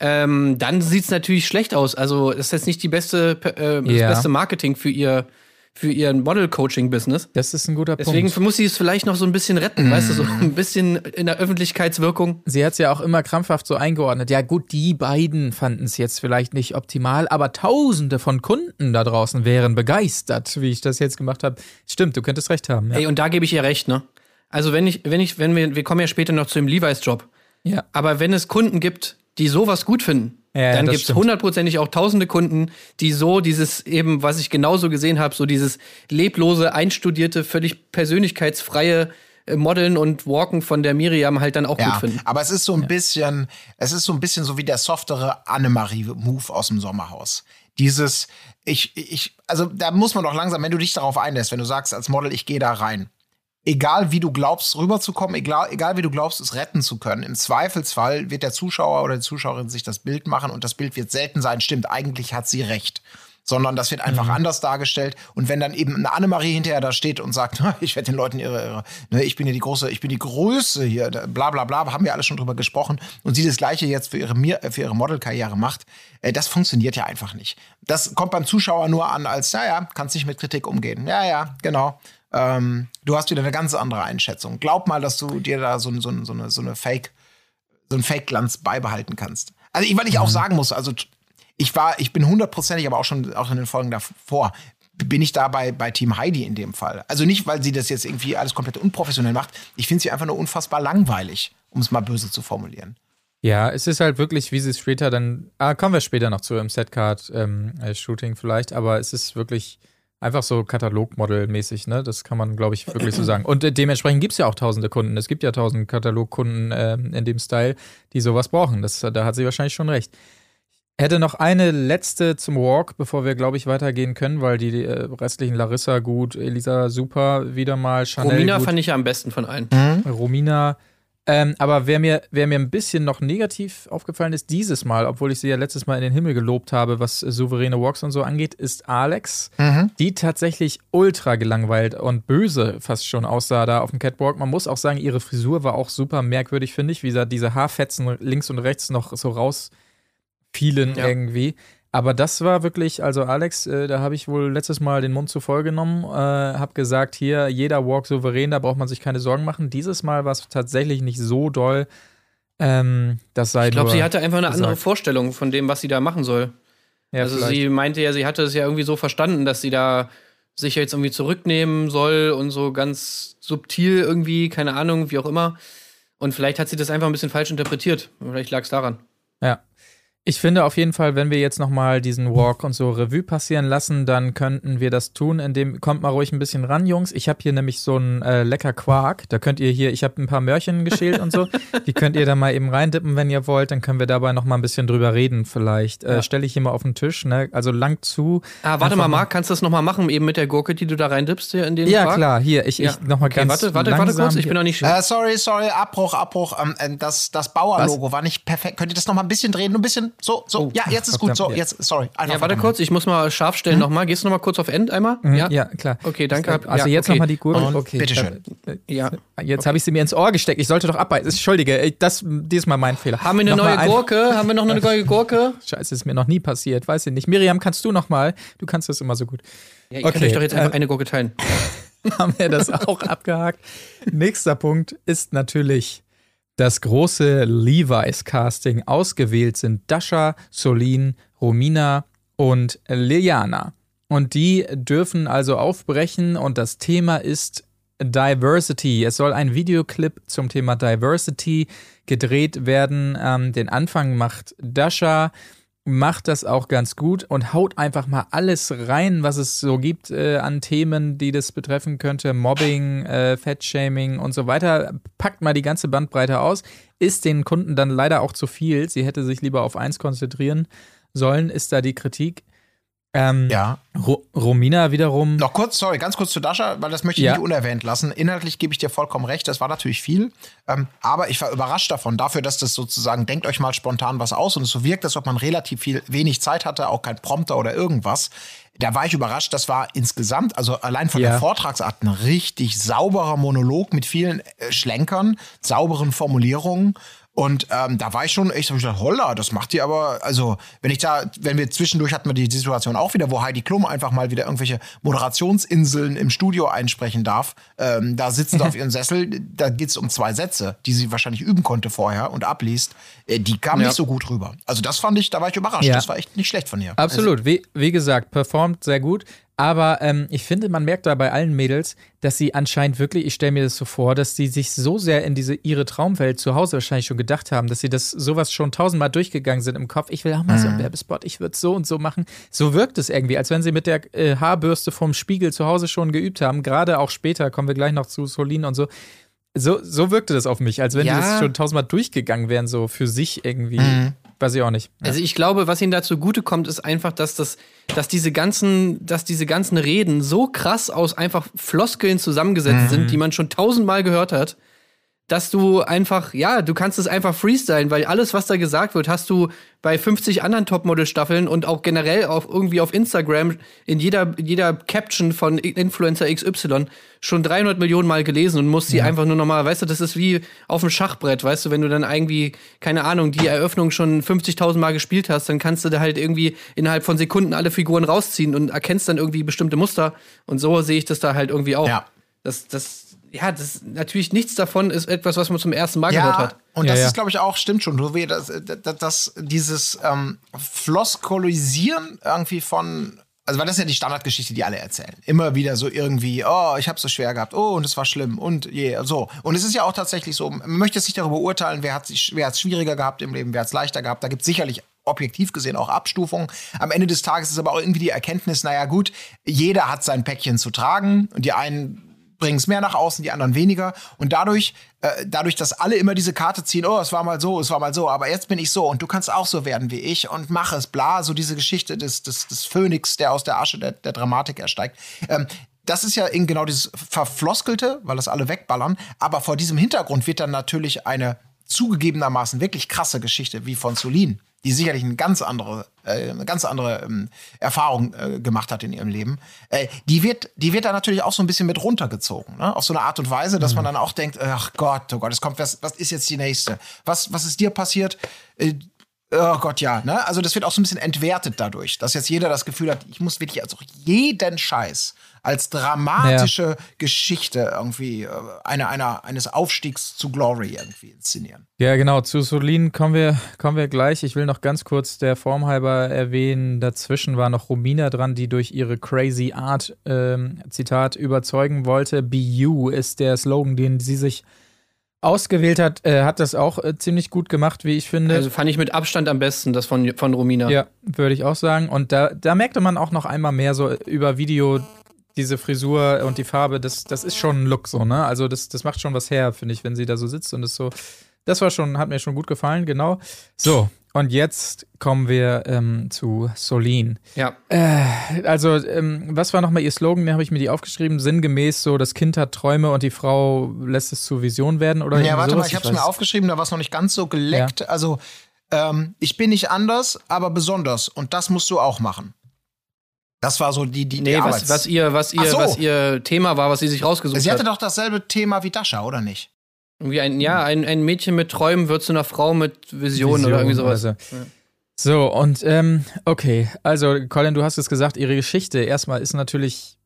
ähm, dann sieht es natürlich schlecht aus. Also, das ist jetzt nicht die beste, äh, das ja. beste Marketing für ihr, für ihren Model-Coaching-Business. Das ist ein guter Deswegen Punkt. Deswegen muss sie es vielleicht noch so ein bisschen retten, mm. weißt du, so ein bisschen in der Öffentlichkeitswirkung. Sie hat es ja auch immer krampfhaft so eingeordnet. Ja, gut, die beiden fanden es jetzt vielleicht nicht optimal, aber Tausende von Kunden da draußen wären begeistert, wie ich das jetzt gemacht habe. Stimmt, du könntest recht haben. Ja. Ey, und da gebe ich ihr recht, ne? Also, wenn ich, wenn ich, wenn wir, wir kommen ja später noch zu dem Levi's-Job. Ja. Aber wenn es Kunden gibt, die sowas gut finden, ja, dann gibt es hundertprozentig auch tausende Kunden, die so dieses eben, was ich genauso gesehen habe, so dieses leblose, einstudierte, völlig persönlichkeitsfreie äh, Modeln und Walken von der Miriam halt dann auch ja, gut finden. Aber es ist so ein ja. bisschen, es ist so ein bisschen so wie der softere Annemarie-Move aus dem Sommerhaus. Dieses, ich, ich, also da muss man doch langsam, wenn du dich darauf einlässt, wenn du sagst als Model, ich gehe da rein, egal wie du glaubst, rüberzukommen, egal, egal wie du glaubst, es retten zu können. Im Zweifelsfall wird der Zuschauer oder die Zuschauerin sich das Bild machen und das Bild wird selten sein, stimmt, eigentlich hat sie recht. Sondern das wird einfach mhm. anders dargestellt. Und wenn dann eben eine Annemarie hinterher da steht und sagt, ich werde den Leuten ihre, ihre ne, ich bin ja die große, ich bin die Größe hier, bla bla bla, haben wir alle schon drüber gesprochen, und sie das gleiche jetzt für ihre, für ihre Modelkarriere macht, äh, das funktioniert ja einfach nicht. Das kommt beim Zuschauer nur an als, naja, kannst nicht mit Kritik umgehen. Ja, ja, genau ähm, du hast wieder eine ganz andere Einschätzung. Glaub mal, dass du dir da so, so, so eine, so eine Fake, so einen Fake-Glanz beibehalten kannst. Also, weil ich auch mhm. sagen muss, also ich war, ich bin hundertprozentig, aber auch schon auch in den Folgen davor, bin ich da bei, bei Team Heidi in dem Fall. Also nicht, weil sie das jetzt irgendwie alles komplett unprofessionell macht. Ich finde sie einfach nur unfassbar langweilig, um es mal böse zu formulieren. Ja, es ist halt wirklich, wie sie es später dann, ah, kommen wir später noch zu im Setcard-Shooting ähm, vielleicht, aber es ist wirklich Einfach so Katalogmodel-mäßig, ne? Das kann man, glaube ich, wirklich so sagen. Und äh, dementsprechend gibt es ja auch tausende Kunden. Es gibt ja tausend Katalogkunden äh, in dem Style, die sowas brauchen. Das, da hat sie wahrscheinlich schon recht. Ich hätte noch eine letzte zum Walk, bevor wir, glaube ich, weitergehen können, weil die äh, restlichen Larissa gut, Elisa super, wieder mal Chanel. Romina gut. fand ich ja am besten von allen. Mhm. Romina ähm, aber wer mir, wer mir ein bisschen noch negativ aufgefallen ist, dieses Mal, obwohl ich sie ja letztes Mal in den Himmel gelobt habe, was souveräne Walks und so angeht, ist Alex, mhm. die tatsächlich ultra gelangweilt und böse fast schon aussah da auf dem Catwalk. Man muss auch sagen, ihre Frisur war auch super merkwürdig, finde ich, wie da diese Haarfetzen links und rechts noch so rausfielen ja. irgendwie. Aber das war wirklich, also Alex, äh, da habe ich wohl letztes Mal den Mund zu voll genommen, äh, habe gesagt, hier, jeder Walk souverän, da braucht man sich keine Sorgen machen. Dieses Mal war es tatsächlich nicht so doll. Ähm, das sei ich glaube, sie hatte einfach eine gesagt. andere Vorstellung von dem, was sie da machen soll. Ja, also vielleicht. sie meinte ja, sie hatte es ja irgendwie so verstanden, dass sie da sich jetzt irgendwie zurücknehmen soll und so ganz subtil irgendwie, keine Ahnung, wie auch immer. Und vielleicht hat sie das einfach ein bisschen falsch interpretiert. Vielleicht lag es daran. Ja. Ich finde auf jeden Fall, wenn wir jetzt nochmal diesen Walk und so Revue passieren lassen, dann könnten wir das tun, indem, kommt mal ruhig ein bisschen ran, Jungs. Ich habe hier nämlich so einen äh, lecker Quark. Da könnt ihr hier, ich habe ein paar Möhrchen geschält und so. Die könnt ihr da mal eben reindippen, wenn ihr wollt. Dann können wir dabei nochmal ein bisschen drüber reden vielleicht. Äh, Stelle ich hier mal auf den Tisch, ne? Also lang zu. Ah, warte mal, Marc, kannst du das nochmal machen, eben mit der Gurke, die du da reindippst hier in den Ja, Quark? klar, hier, ich, Ja. ich nochmal Okay, ganz warte, warte, warte langsam kurz, ich bin noch nicht Äh, sorry, sorry, Abbruch, Abbruch. Ähm, äh, das das Bauer-Logo war nicht perfekt. Könnt ihr das noch mal ein bisschen drehen? Nur ein bisschen so, so. ja, jetzt ist gut. So, ja. jetzt, sorry. Einfach Ja, warte weitermachen. kurz, ich muss mal scharf stellen nochmal. Gehst du nochmal kurz auf End einmal? Mhm, Ja, klar. Okay, danke. Also Ja, jetzt okay. nochmal die Gurke. Und okay. bitteschön. Äh, äh, Ja. Jetzt habe ich sie mir ins Ohr gesteckt. Ich sollte doch abbeißen. Entschuldige, das diesmal mein Fehler. Haben wir eine Nochmal neue ein- Gurke? Haben wir noch eine neue Gurke? Scheiße, ist mir noch nie passiert. Weiß ich nicht. Miriam, kannst du noch mal? Du kannst das immer so gut. Ja, ich kann euch doch jetzt einfach äh, eine Gurke teilen. haben wir das auch abgehakt. Nächster Punkt ist natürlich das große Levi's-Casting. Ausgewählt sind Dasha, Solin, Romina und Liliana. Und die dürfen also aufbrechen und das Thema ist Diversity. Es soll ein Videoclip zum Thema Diversity gedreht werden. Ähm, den Anfang macht Dasha macht das auch ganz gut und haut einfach mal alles rein, was es so gibt äh, an Themen, die das betreffen könnte. Mobbing, äh, Fettshaming und so weiter. Packt mal die ganze Bandbreite aus. Ist den Kunden dann leider auch zu viel. Sie hätte sich lieber auf eins konzentrieren sollen, ist da die Kritik. Ähm, Ja. Ro Romina wiederum. Noch kurz, sorry, ganz kurz zu Dasha, weil das möchte ich Ja. nicht unerwähnt lassen. Inhaltlich gebe ich dir vollkommen recht, das war natürlich viel. Ähm, aber ich war überrascht davon, dafür, dass das sozusagen, denkt euch mal spontan was aus und es so wirkt, als ob man relativ viel, wenig Zeit hatte, auch kein Prompter oder irgendwas. Da war ich überrascht, das war insgesamt, also allein von Ja. der Vortragsart, ein richtig sauberer Monolog mit vielen äh, Schlenkern, sauberen Formulierungen. Und ähm, da war ich schon echt, hab ich gedacht, holla, das macht die aber, also wenn ich da, wenn wir zwischendurch hatten wir die Situation auch wieder, wo Heidi Klum einfach mal wieder irgendwelche Moderationsinseln im Studio einsprechen darf. Ähm, da sitzen sie auf ihrem Sessel, da geht's um zwei Sätze, die sie wahrscheinlich üben konnte vorher und abliest. Äh, die kam Ja. nicht so gut rüber. Also das fand ich, da war ich überrascht. Ja. Das war echt nicht schlecht von ihr. Absolut, wie, wie gesagt, performt sehr gut. Aber ähm, ich finde, man merkt da bei allen Mädels, dass sie anscheinend wirklich, ich stelle mir das so vor, dass sie sich so sehr in diese ihre Traumwelt zu Hause wahrscheinlich schon gedacht haben, dass sie das sowas schon tausendmal durchgegangen sind im Kopf. Ich will auch mal so einen Werbespot, ich würde so und so machen. So wirkt es irgendwie, als wenn sie mit der äh, Haarbürste vom Spiegel zu Hause schon geübt haben. Gerade auch später, kommen wir gleich noch zu Solin und so. So, so wirkte das auf mich, als wenn Ja. die das schon tausendmal durchgegangen wären, so für sich irgendwie. Mhm. Weiß ich auch nicht. Ja. Also ich glaube, was ihnen da zugutekommt, ist einfach, dass das, dass diese ganzen, dass diese ganzen Reden so krass aus einfach Floskeln zusammengesetzt sind, die man schon tausendmal gehört hat, dass du einfach, ja, du kannst es einfach freestylen, weil alles, was da gesagt wird, hast du bei 50 anderen Topmodel-Staffeln und auch generell auf irgendwie auf Instagram in jeder, jeder Caption von Influencer XY schon 300 Millionen Mal gelesen und musst sie einfach nur nochmal, weißt du, das ist wie auf dem Schachbrett, weißt du, wenn du dann irgendwie, keine Ahnung, die Eröffnung schon 50.000 Mal gespielt hast, dann kannst du da halt irgendwie innerhalb von Sekunden alle Figuren rausziehen und erkennst dann irgendwie bestimmte Muster und so sehe ich das da halt irgendwie auch. Ja. Das, das, ja, das natürlich nichts davon ist etwas, was man zum ersten Mal gehört Ja, hat. und Ja, das ja. ist, glaube ich, auch, stimmt schon, so wie das, das, das dieses ähm, Floskolisieren irgendwie von, also weil das ist ja die Standardgeschichte, die alle erzählen. Immer wieder so irgendwie, oh, ich habe so schwer gehabt, oh, und es war schlimm und je, so. Und es ist ja auch tatsächlich so, man möchte jetzt nicht darüber urteilen, wer hat es wer hat's schwieriger gehabt im Leben, wer hat es leichter gehabt. Da gibt es sicherlich objektiv gesehen auch Abstufungen. Am Ende des Tages ist aber auch irgendwie die Erkenntnis, naja gut, jeder hat sein Päckchen zu tragen und die einen bringen es mehr nach außen, die anderen weniger. Und dadurch, äh, dadurch, dass alle immer diese Karte ziehen, oh, es war mal so, es war mal so, aber jetzt bin ich so und du kannst auch so werden wie ich und mach es, bla, so diese Geschichte des, des, des Phönix, der aus der Asche der, der Dramatik ersteigt. Ähm, das ist ja eben genau dieses Verfloskelte, weil das alle wegballern. Aber vor diesem Hintergrund wird dann natürlich eine zugegebenermaßen wirklich krasse Geschichte wie von Solin, die sicherlich eine ganz andere, äh, eine ganz andere ähm, Erfahrung äh, gemacht hat in ihrem Leben, äh, die wird, die wird da natürlich auch so ein bisschen mit runtergezogen, ne? Auf so eine Art und Weise, dass man dann auch denkt, ach Gott, oh Gott, es kommt, was, was ist jetzt die nächste? Was, was ist dir passiert? Äh, Oh Gott, ja, ne? Also das wird auch so ein bisschen entwertet dadurch, dass jetzt jeder das Gefühl hat, ich muss wirklich also jeden Scheiß als dramatische Geschichte irgendwie äh, eine, einer, eines Aufstiegs zu Glory irgendwie inszenieren. Ja, genau. Zu Solin kommen wir, kommen wir gleich. Ich will noch ganz kurz der Form halber erwähnen. Dazwischen war noch Romina dran, die durch ihre crazy Art, ähm, Zitat, überzeugen wollte. Be You ist der Slogan, den sie sich ausgewählt hat, äh, hat das auch äh, ziemlich gut gemacht, wie ich finde. Also fand ich mit Abstand am besten, das von, von Romina. Ja, würde ich auch sagen. Und da, da merkte man auch noch einmal mehr so über Video diese Frisur und die Farbe, das, das ist schon ein Look so, ne? Also das, das macht schon was her, finde ich, wenn sie da so sitzt und ist so. Das war schon, hat mir schon gut gefallen, genau. So, und jetzt kommen wir ähm, zu Solin. Ja. Äh, also, ähm, was war nochmal ihr Slogan? Den habe ich mir die aufgeschrieben. Sinngemäß so, das Kind hat Träume und die Frau lässt es zur Vision werden oder Ja, warte sowas? mal, ich habe es mir aufgeschrieben, da war es noch nicht ganz so geleckt. Ja. Also, ähm, ich bin nicht anders, aber besonders. Und das musst du auch machen. Das war so die, die, die Nee, was, Arbeits- was, ihr, was, ihr, so. was ihr Thema war, was sie sich rausgesucht Sie hatte hat. doch dasselbe Thema wie Dasha, oder nicht? Irgendwie ein, ja, ein, ein Mädchen mit Träumen wird zu einer Frau mit Visionen oder irgendwie sowas. Also. So, und ähm, okay, also Colin, du hast es gesagt, ihre Geschichte erstmal ist natürlich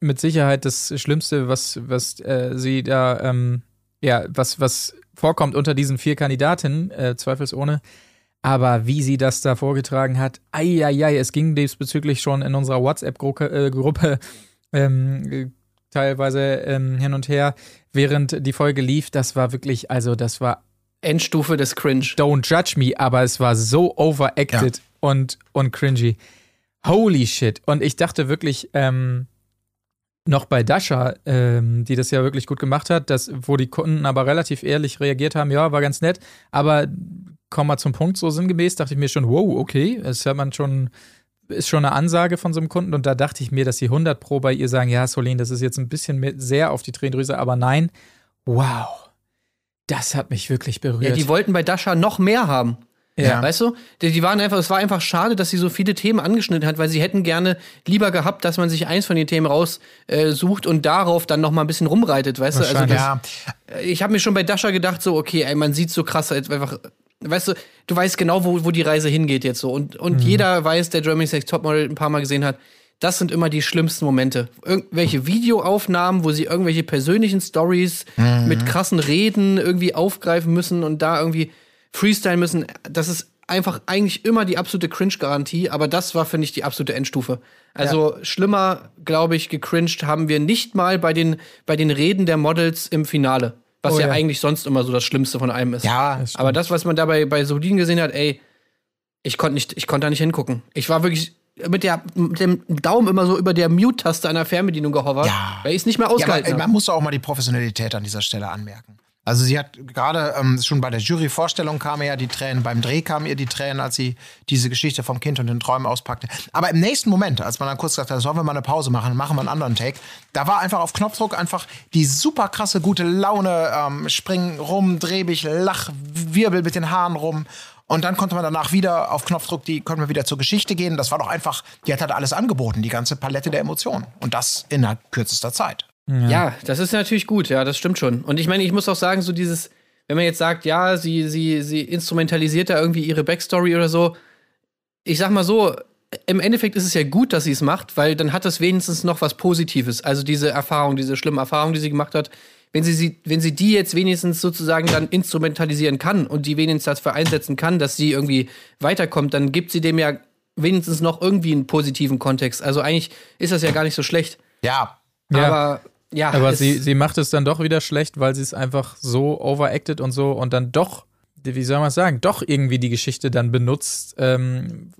mit Sicherheit das Schlimmste, was, was äh, sie da, ähm, ja, was, was vorkommt unter diesen vier Kandidatinnen, äh, zweifelsohne. Aber wie sie das da vorgetragen hat, eieiei, es ging diesbezüglich schon in unserer WhatsApp-Gruppe äh, Gruppe, ähm, äh, teilweise ähm, hin und her, während die Folge lief. Das war wirklich, also das war Endstufe des Cringe. Don't Judge Me, aber es war so overacted und, und cringy. Holy shit. Und ich dachte wirklich, ähm, noch bei Dasha, ähm, die das ja wirklich gut gemacht hat, dass, wo die Kunden aber relativ ehrlich reagiert haben, ja, war ganz nett, aber komm mal zum Punkt, so sinngemäß, dachte ich mir schon, wow, okay, das hat man schon, ist schon eine Ansage von so einem Kunden und da dachte ich mir, dass die 100 Pro bei ihr sagen, ja, Solin, das ist jetzt ein bisschen mehr, sehr auf die Tränendrüse, aber nein, wow, das hat mich wirklich berührt. Ja, die wollten bei Dasha noch mehr haben. Ja. Weißt du? Die, die waren einfach, es war einfach schade, dass sie so viele Themen angeschnitten hat, weil sie hätten gerne lieber gehabt, dass man sich eins von den Themen raussucht äh, sucht und darauf dann noch mal ein bisschen rumreitet, weißt du? Also das, Ja, ich habe mir schon bei Dasha gedacht, so, okay, ey, man sieht so krass, einfach, weißt du, du weißt genau, wo, wo die Reise hingeht jetzt so. Und, und jeder weiß, der Germany's Next Topmodel ein paar Mal gesehen hat, das sind immer die schlimmsten Momente. Irgendwelche Videoaufnahmen, wo sie irgendwelche persönlichen Stories mit krassen Reden irgendwie aufgreifen müssen und da irgendwie freestylen müssen. Das ist einfach eigentlich immer die absolute Cringe-Garantie, aber das war, finde ich, die absolute Endstufe. Also schlimmer, glaube ich, gecringed haben wir nicht mal bei den, bei den Reden der Models im Finale. Was Oh ja, ja. eigentlich sonst immer so das Schlimmste von allem ist. ja, Das Aber das, was man da bei, Solin gesehen hat, ey, ich konnte nicht, ich konnte da nicht hingucken. Ich war wirklich mit, der, mit dem Daumen immer so über der Mute-Taste einer Fernbedienung gehovert, Ja. weil ich es nicht mehr Ja, ausgehalten aber, man habe. muss auch mal die Professionalität an dieser Stelle anmerken. Also sie hat gerade ähm, schon bei der Jury-Vorstellung kamen ja die Tränen, beim Dreh kamen ihr die Tränen, als sie diese Geschichte vom Kind und den Träumen auspackte. Aber im nächsten Moment, als man dann kurz gesagt hat, sollen wir mal eine Pause machen, machen wir einen anderen Take, da war einfach auf Knopfdruck einfach die super krasse gute Laune, ähm, spring rum, dreh mich, lach, wirbel mit den Haaren rum. Und dann konnte man danach wieder auf Knopfdruck, die konnte man wieder zur Geschichte gehen. Das war doch einfach, die hat halt alles angeboten, die ganze Palette der Emotionen. Und das innerhalb kürzester Zeit. Ja. das ist natürlich gut, ja, das stimmt schon. Und ich meine, ich muss auch sagen, so dieses, wenn man jetzt sagt, ja, sie, sie, sie instrumentalisiert da irgendwie ihre Backstory oder so, ich sag mal so, im Endeffekt ist es ja gut, dass sie es macht, weil dann hat das wenigstens noch was Positives. Also diese Erfahrung, diese schlimme Erfahrung, die sie gemacht hat, wenn sie, sie, wenn sie die jetzt wenigstens sozusagen dann instrumentalisieren kann und die wenigstens dafür einsetzen kann, dass sie irgendwie weiterkommt, dann gibt sie dem ja wenigstens noch irgendwie einen positiven Kontext. Also eigentlich ist das ja gar nicht so schlecht. Ja, Ja. Aber ja, Aber sie, sie macht es dann doch wieder schlecht, weil sie es einfach so overacted und so und dann doch, wie soll man es sagen, doch irgendwie die Geschichte dann benutzt. Ähm,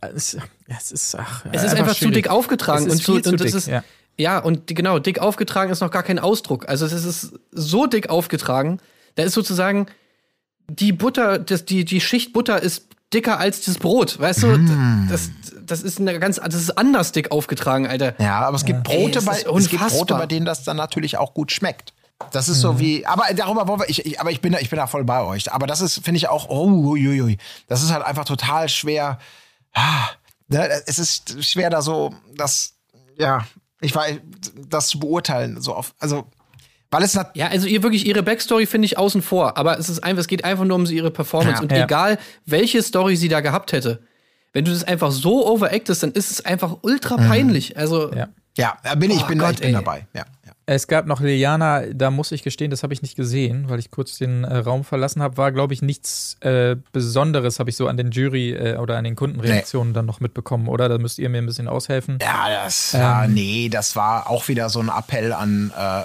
es, es ist, ach, Es ist einfach zu dick aufgetragen und zu, zu und es dick, ist ja. ja und genau dick aufgetragen ist noch gar kein Ausdruck. Also es ist so dick aufgetragen, da ist sozusagen die Butter, das, die die Schicht Butter ist dicker als das Brot, weißt du? Das, das ist eine ganz, das ist anders dick aufgetragen, Alter. Ja, aber es gibt Brote, Ey, bei, es gibt. Brote, bei denen das dann natürlich auch gut schmeckt. Das ist so wie, aber darüber wollen wir, ich, ich, aber ich bin, da, ich bin da voll bei euch. Aber das ist, finde ich auch, oh, uiuiui, das ist halt einfach total schwer. Ah, ne, es ist schwer da so, das, ja, ich war, das zu beurteilen, so auf, also, weil es Ja, also ihr wirklich ihre Backstory finde ich außen vor, aber es ist einfach, es geht einfach nur um ihre Performance Ja. und Ja. egal welche Story sie da gehabt hätte, wenn du das einfach so overactest, dann ist es einfach ultra peinlich. Also Ja. ja, da bin ich, ich Oh bin, Gott, ich bin ey. dabei. Ja, ja. Es gab noch Liliana, da muss ich gestehen, das habe ich nicht gesehen, weil ich kurz den äh, Raum verlassen habe. War, glaube ich, nichts äh, Besonderes, habe ich so an den Jury- äh, oder an den Kundenreaktionen dann noch mitbekommen, oder? Da müsst ihr mir ein bisschen aushelfen. Ja, das, ja, Ähm. nee, das war auch wieder so ein Appell an, äh,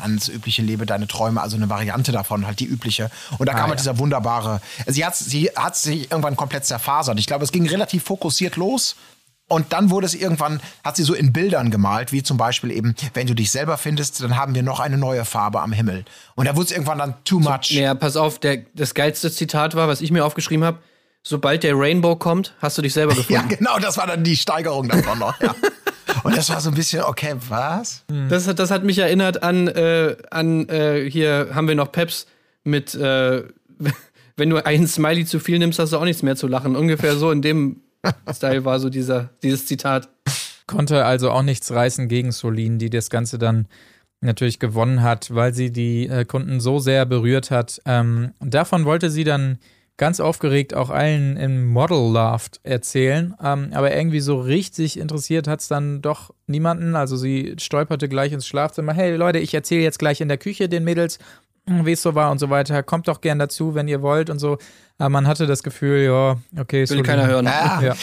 ans übliche Lebe deine Träume, also eine Variante davon, halt die übliche. Und da ah, kam halt ja. dieser wunderbare, sie hat, sie hat sich irgendwann komplett zerfasert. Ich glaube, es ging relativ fokussiert los. Und dann wurde es irgendwann, hat sie so in Bildern gemalt, wie zum Beispiel eben, wenn du dich selber findest, dann haben wir noch eine neue Farbe am Himmel. Und da wurde es irgendwann dann too much. So, ja, pass auf, der, das geilste Zitat war, was ich mir aufgeschrieben habe, sobald der Rainbow kommt, hast du dich selber gefunden. ja, genau, das war dann die Steigerung davon noch. Ja. Und das war so ein bisschen, okay, was? Hm. Das, das hat mich erinnert an, äh, an äh, hier haben wir noch Peps mit, äh, wenn du einen Smiley zu viel nimmst, hast du auch nichts mehr zu lachen. Ungefähr so in dem Style war so dieser, dieses Zitat. Konnte also auch nichts reißen gegen Solin, die das Ganze dann natürlich gewonnen hat, weil sie die äh, Kunden so sehr berührt hat. Ähm, davon wollte sie dann ganz aufgeregt auch allen im Model Loft erzählen. Ähm, aber irgendwie so richtig interessiert hat es dann doch niemanden. Also sie stolperte gleich ins Schlafzimmer. Hey Leute, ich erzähle jetzt gleich in der Küche den Mädels, wie es so war und so weiter. Kommt doch gern dazu, wenn ihr wollt und so. Aber man hatte das Gefühl, ja, okay. Will keiner hören. Ja. ja.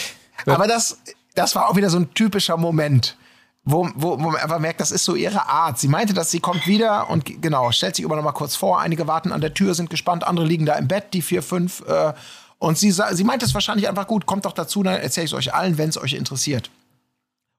Aber das, das war auch wieder so ein typischer Moment wo, wo, wo man einfach merkt, das ist so ihre Art. Sie meinte, dass sie kommt wieder und genau, stellt sich immer noch mal kurz vor. Einige warten an der Tür, sind gespannt, andere liegen da im Bett, die vier, fünf. Äh, und sie, sie meint es wahrscheinlich einfach gut, kommt doch dazu, dann erzähle ich es euch allen, wenn es euch interessiert.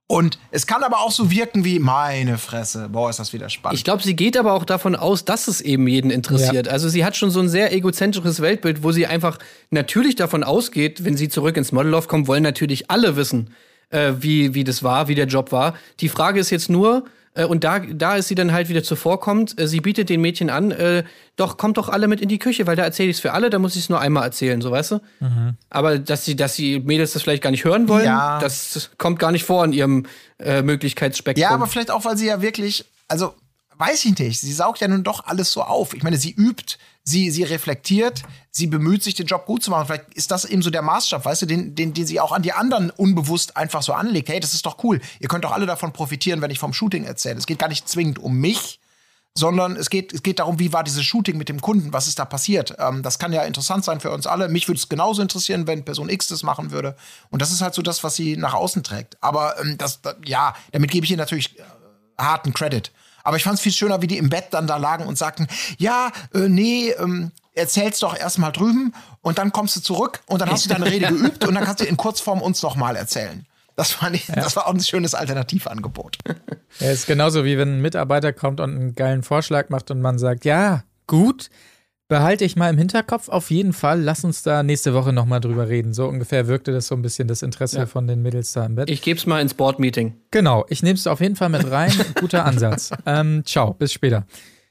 Und es kann aber auch so wirken wie, meine Fresse, boah, ist das wieder spannend. Ich glaube, sie geht aber auch davon aus, dass es eben jeden interessiert. Ja. Also sie hat schon so ein sehr egozentrisches Weltbild, wo sie einfach natürlich davon ausgeht, wenn sie zurück ins Modeloff kommt, wollen natürlich alle wissen, äh, wie, wie das war, wie der Job war. Die Frage ist jetzt nur, äh, und da, da ist sie dann halt wieder zuvorkommt, äh, sie bietet den Mädchen an, äh, doch, kommt doch alle mit in die Küche, weil da erzähle ich es für alle, da muss ich es nur einmal erzählen, so weißt du? Mhm. Aber dass sie, dass die Mädels das vielleicht gar nicht hören wollen, ja. das kommt gar nicht vor in ihrem äh, Möglichkeitsspektrum. Ja, aber vielleicht auch, weil sie ja wirklich, also weiß ich nicht, sie saugt ja nun doch alles so auf. Ich meine, sie übt, sie, sie reflektiert, sie bemüht sich, den Job gut zu machen. Vielleicht ist das eben so der Maßstab, weißt du, den, den, den sie auch an die anderen unbewusst einfach so anlegt. Hey, das ist doch cool. Ihr könnt doch alle davon profitieren, wenn ich vom Shooting erzähle. Es geht gar nicht zwingend um mich, sondern es geht, es geht darum, wie war dieses Shooting mit dem Kunden, was ist da passiert. Ähm, das kann ja interessant sein für uns alle. Mich würde es genauso interessieren, wenn Person X das machen würde. Und das ist halt so das, was sie nach außen trägt. Aber ähm, das, das, ja, damit gebe ich ihr natürlich äh, harten Credit. Aber ich fand es viel schöner, wie die im Bett dann da lagen und sagten, ja, äh, nee, ähm, erzähl's doch erstmal drüben und dann kommst du zurück und dann hast du deine Rede geübt und dann kannst du in Kurzform uns noch mal erzählen. Das, fand ich, ja. das war auch ein schönes Alternativangebot. Ja, ist genauso wie wenn ein Mitarbeiter kommt und einen geilen Vorschlag macht und man sagt, ja, gut, behalte ich mal im Hinterkopf auf jeden Fall. Lass uns da nächste Woche nochmal drüber reden. So ungefähr wirkte das so ein bisschen das Interesse ja. von den Mädels da im Bett. Ich gebe es mal ins Board-Meeting. Genau, ich nehme es auf jeden Fall mit rein. Guter Ansatz. Ähm, ciao, bis später.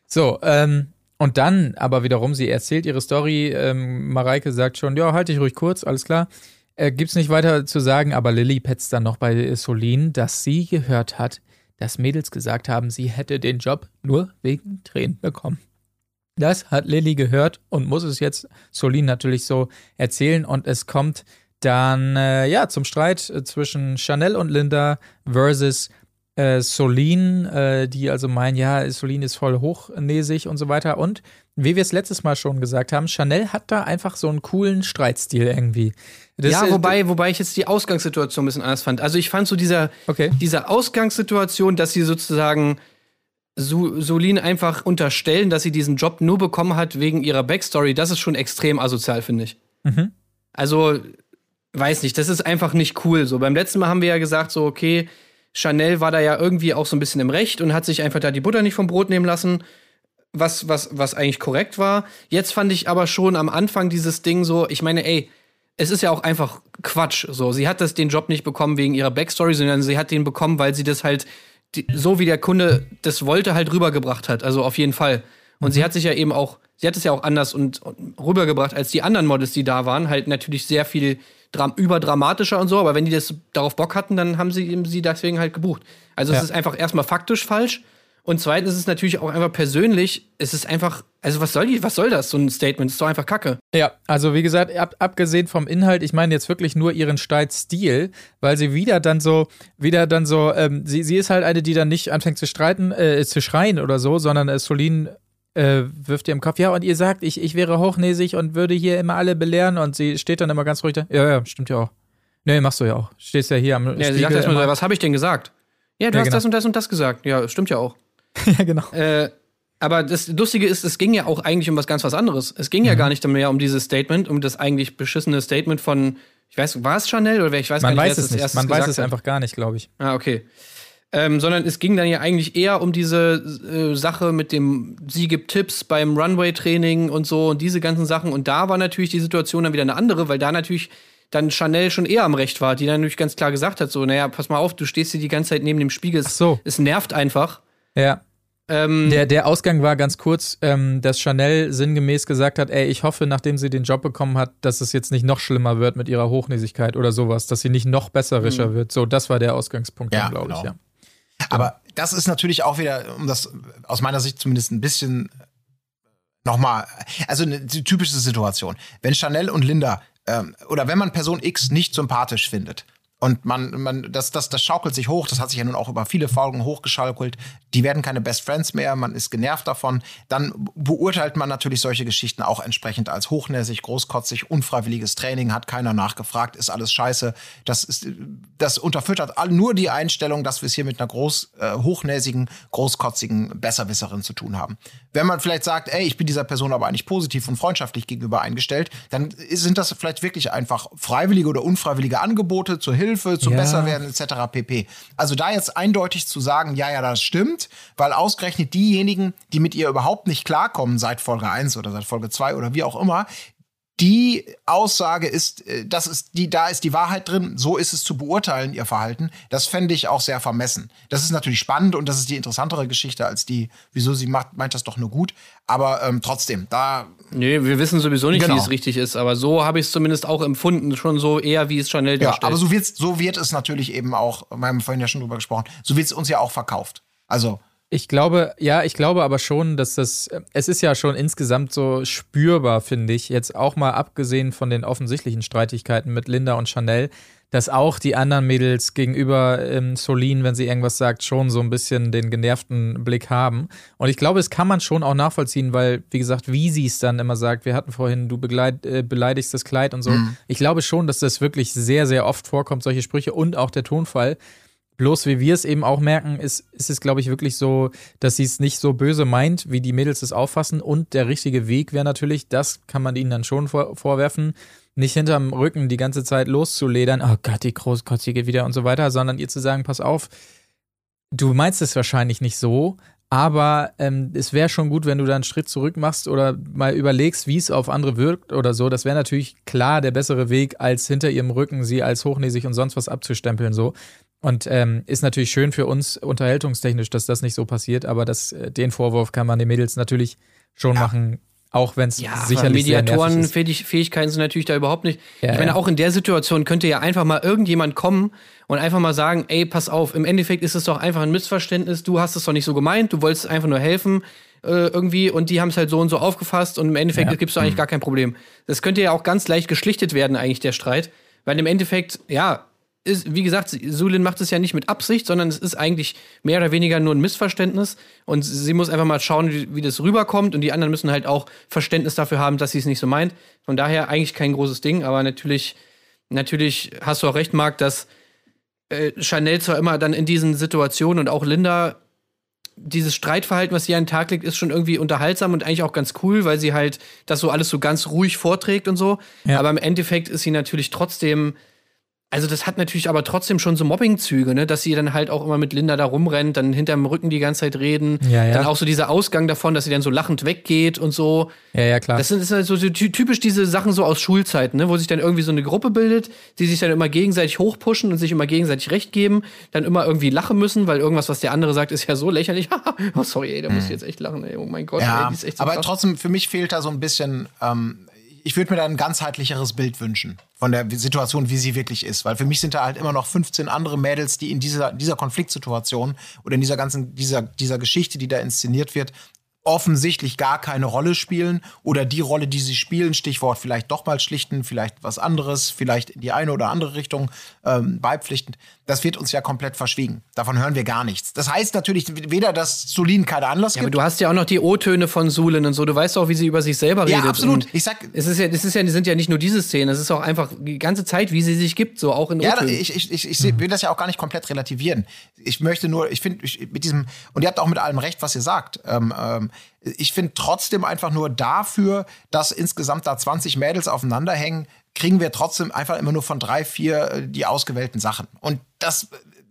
So, ähm, und dann aber wiederum, sie erzählt ihre Story. Ähm, Mareike sagt schon, ja, halte ich ruhig kurz, alles klar. Äh, gibt's nicht weiter zu sagen, aber Lilly petzt dann noch bei Solin, dass sie gehört hat, dass Mädels gesagt haben, sie hätte den Job nur wegen Tränen bekommen. Das hat Lilly gehört und muss es jetzt Solin natürlich so erzählen. Und es kommt dann äh, ja zum Streit äh, zwischen Chanel und Linda versus äh, Solin, äh, die also meinen, ja, Solin ist voll hochnäsig und so weiter. Und wie wir es letztes Mal schon gesagt haben, Chanel hat da einfach so einen coolen Streitstil irgendwie. Das ja, wobei, wobei ich jetzt die Ausgangssituation ein bisschen anders fand. Also ich fand so dieser, okay. dieser Ausgangssituation, dass sie sozusagen Solin einfach unterstellen, dass sie diesen Job nur bekommen hat wegen ihrer Backstory, das ist schon extrem asozial, finde ich. Mhm. Also, weiß nicht, das ist einfach nicht cool. So, beim letzten Mal haben wir ja gesagt, so, okay, Chanel war da ja irgendwie auch so ein bisschen im Recht und hat sich einfach da die Butter nicht vom Brot nehmen lassen, was, was, was eigentlich korrekt war. Jetzt fand ich aber schon am Anfang dieses Ding so, ich meine, ey, es ist ja auch einfach Quatsch. So, sie hat das den Job nicht bekommen wegen ihrer Backstory, sondern sie hat den bekommen, weil sie das halt die, so wie der Kunde das wollte, halt rübergebracht hat. Also auf jeden Fall. Und mhm. sie hat sich ja eben auch, sie hat es ja auch anders und, und, rübergebracht als die anderen Models, die da waren. Halt natürlich sehr viel dram überdramatischer und so, aber wenn die das darauf Bock hatten, dann haben sie sie deswegen halt gebucht. Also ja. es ist einfach erstmal faktisch falsch und zweitens ist es natürlich auch einfach persönlich, es ist einfach, also was soll die, was soll das, so ein Statement? Das ist doch einfach Kacke. Ja, also wie gesagt, ab, abgesehen vom Inhalt, ich meine jetzt wirklich nur ihren Streitstil, weil sie wieder dann so, wieder dann so, ähm, sie, sie ist halt eine, die dann nicht anfängt zu streiten, äh, zu schreien oder so, sondern äh, Solin äh, wirft ihr im Kopf, ja, und ihr sagt, ich, ich wäre hochnäsig und würde hier immer alle belehren und sie steht dann immer ganz ruhig da, ja, ja, stimmt ja auch. Nee, machst du ja auch. Stehst ja hier am Ja, sie sagt erstmal, was habe ich denn gesagt? Ja, du ja, hast genau. das und das und das gesagt. Ja, stimmt ja auch. ja, genau. Äh, Aber das Lustige ist, es ging ja auch eigentlich um was ganz was anderes. Es ging mhm. ja gar nicht mehr um dieses Statement, um das eigentlich beschissene Statement von, ich weiß, war es Chanel oder wer? Ich weiß Man gar nicht, weiß es nicht. Man weiß es hat. einfach gar nicht, glaube ich. Ah, okay. Ähm, sondern es ging dann ja eigentlich eher um diese äh, Sache mit dem, sie gibt Tipps beim Runway-Training und so und diese ganzen Sachen. Und da war natürlich die Situation dann wieder eine andere, weil da natürlich dann Chanel schon eher am Recht war, die dann natürlich ganz klar gesagt hat, so, naja, pass mal auf, du stehst hier die ganze Zeit neben dem Spiegel, es, so. es nervt einfach. Ja. Ähm, der, der Ausgang war ganz kurz, ähm, dass Chanel sinngemäß gesagt hat, ey, ich hoffe, nachdem sie den Job bekommen hat, dass es jetzt nicht noch schlimmer wird mit ihrer Hochnäsigkeit oder sowas, dass sie nicht noch besserischer mhm. wird. So, das war der Ausgangspunkt, ja, glaube genau. ich, ja. Aber das ist natürlich auch wieder, um das aus meiner Sicht zumindest ein bisschen nochmal, also eine typische Situation. Wenn Chanel und Linda ähm, oder wenn man Person X nicht sympathisch findet, und man, man, das, das, das schaukelt sich hoch, das hat sich ja nun auch über viele Folgen hochgeschaukelt. Die werden keine Best Friends mehr, man ist genervt davon. Dann beurteilt man natürlich solche Geschichten auch entsprechend als hochnäsig, großkotzig, unfreiwilliges Training, hat keiner nachgefragt, ist alles scheiße. Das, ist, das unterfüttert nur die Einstellung, dass wir es hier mit einer groß, äh, hochnäsigen, großkotzigen Besserwisserin zu tun haben. Wenn man vielleicht sagt, ey, ich bin dieser Person aber eigentlich positiv und freundschaftlich gegenüber eingestellt, dann sind das vielleicht wirklich einfach freiwillige oder unfreiwillige Angebote zur Hilfe Hilfe, zum ja. Besserwerden etc. pp. Also da jetzt eindeutig zu sagen, ja, ja, das stimmt, weil ausgerechnet diejenigen, die mit ihr überhaupt nicht klarkommen seit Folge 1 oder seit Folge 2 oder wie auch immer, die Aussage ist, äh, das ist die, da ist die Wahrheit drin, so ist es zu beurteilen, ihr Verhalten. Das fände ich auch sehr vermessen. Das ist natürlich spannend und das ist die interessantere Geschichte als die, wieso sie macht, meint das doch nur gut. Aber ähm, trotzdem, da. Nee, wir wissen sowieso nicht, genau. wie es richtig ist, aber so habe ich es zumindest auch empfunden, schon so eher, wie es Chanel darstellt. Ja, aber so, wird's, so wird es natürlich eben auch, wir haben vorhin ja schon drüber gesprochen, so wird es uns ja auch verkauft. Also ich glaube, ja, ich glaube aber schon, dass das, es ist ja schon insgesamt so spürbar, finde ich, jetzt auch mal abgesehen von den offensichtlichen Streitigkeiten mit Linda und Chanel, dass auch die anderen Mädels gegenüber ähm, Solin, wenn sie irgendwas sagt, schon so ein bisschen den genervten Blick haben. Und ich glaube, das kann man schon auch nachvollziehen, weil, wie gesagt, wie sie es dann immer sagt, wir hatten vorhin, du begleit, äh, beleidigst das Kleid und so. Mhm. Ich glaube schon, dass das wirklich sehr, sehr oft vorkommt, solche Sprüche und auch der Tonfall. Bloß wie wir es eben auch merken, ist, ist es, glaube ich, wirklich so, dass sie es nicht so böse meint, wie die Mädels es auffassen. Und der richtige Weg wäre natürlich, das kann man ihnen dann schon vor, vorwerfen, nicht hinterm Rücken die ganze Zeit loszuledern, oh Gott, die Großkotzige wieder und so weiter, sondern ihr zu sagen, pass auf, du meinst es wahrscheinlich nicht so, aber ähm, es wäre schon gut, wenn du da einen Schritt zurück machst oder mal überlegst, wie es auf andere wirkt oder so. Das wäre natürlich klar der bessere Weg, als hinter ihrem Rücken sie als hochnäsig und sonst was abzustempeln. So. Und ähm, ist natürlich schön für uns unterhaltungstechnisch, dass das nicht so passiert, aber das, äh, den Vorwurf kann man den Mädels natürlich schon ja. machen, auch wenn es ja, sicherlich Mediatorenfähigkeiten sind natürlich da überhaupt nicht. Ja, ich meine, ja. auch in der Situation könnte ja einfach mal irgendjemand kommen und einfach mal sagen, ey, pass auf, im Endeffekt ist es doch einfach ein Missverständnis, du hast es doch nicht so gemeint, du wolltest einfach nur helfen äh, irgendwie und die haben es halt so und so aufgefasst und im Endeffekt ja. gibst du eigentlich mhm. gar kein Problem. Das könnte ja auch ganz leicht geschlichtet werden, eigentlich der Streit, weil im Endeffekt, ja, ist, wie gesagt, Sulin macht es ja nicht mit Absicht, sondern es ist eigentlich mehr oder weniger nur ein Missverständnis. Und sie muss einfach mal schauen, wie, wie das rüberkommt. Und die anderen müssen halt auch Verständnis dafür haben, dass sie es nicht so meint. Von daher eigentlich kein großes Ding. Aber natürlich, natürlich hast du auch recht, Marc, dass äh, Chanel zwar immer dann in diesen Situationen und auch Linda dieses Streitverhalten, was sie an den Tag legt, ist schon irgendwie unterhaltsam und eigentlich auch ganz cool, weil sie halt das so alles so ganz ruhig vorträgt und so. Ja. Aber im Endeffekt ist sie natürlich trotzdem also das hat natürlich aber trotzdem schon so Mobbing-Züge, ne? dass sie dann halt auch immer mit Linda da rumrennt, dann hinterm Rücken die ganze Zeit reden. Ja, ja. Dann auch so dieser Ausgang davon, dass sie dann so lachend weggeht und so. Ja, ja, klar. Das sind, das sind so, so typisch diese Sachen so aus Schulzeiten, ne? wo sich dann irgendwie so eine Gruppe bildet, die sich dann immer gegenseitig hochpushen und sich immer gegenseitig Recht geben, dann immer irgendwie lachen müssen, weil irgendwas, was der andere sagt, ist ja so lächerlich. oh, sorry, ey, da muss ich hm. jetzt echt lachen, ey. Oh mein Gott, ja, ey, die ist echt so Aber krass. trotzdem, für mich fehlt da so ein bisschen ähm, ich würde mir da ein ganzheitlicheres Bild wünschen von der Situation, wie sie wirklich ist. Weil für mich sind da halt immer noch 15 andere Mädels, die in dieser, dieser Konfliktsituation oder in dieser ganzen, dieser, dieser Geschichte, die da inszeniert wird, offensichtlich gar keine Rolle spielen oder die Rolle, die sie spielen, Stichwort vielleicht doch mal schlichten, vielleicht was anderes, vielleicht in die eine oder andere Richtung ähm, beipflichtend, das wird uns ja komplett verschwiegen. Davon hören wir gar nichts. Das heißt natürlich weder, dass Sulin keinen Anlass ja, gibt. Aber du hast ja auch noch die O-Töne von Sulin und so. Du weißt auch, wie sie über sich selber redet. Ja, absolut. Und ich sag, es ist ja, es ist ja, sind ja nicht nur diese Szenen. Es ist auch einfach die ganze Zeit, wie sie sich gibt, so auch in O-Tönen. Ja, ich, ich, ich, ich will das ja auch gar nicht komplett relativieren. Ich möchte nur, ich finde, mit diesem und ihr habt auch mit allem recht, was ihr sagt. Ähm, ähm, ich finde trotzdem einfach nur dafür, dass insgesamt da 20 Mädels aufeinander hängen, kriegen wir trotzdem einfach immer nur von drei, vier äh, die ausgewählten Sachen. Und das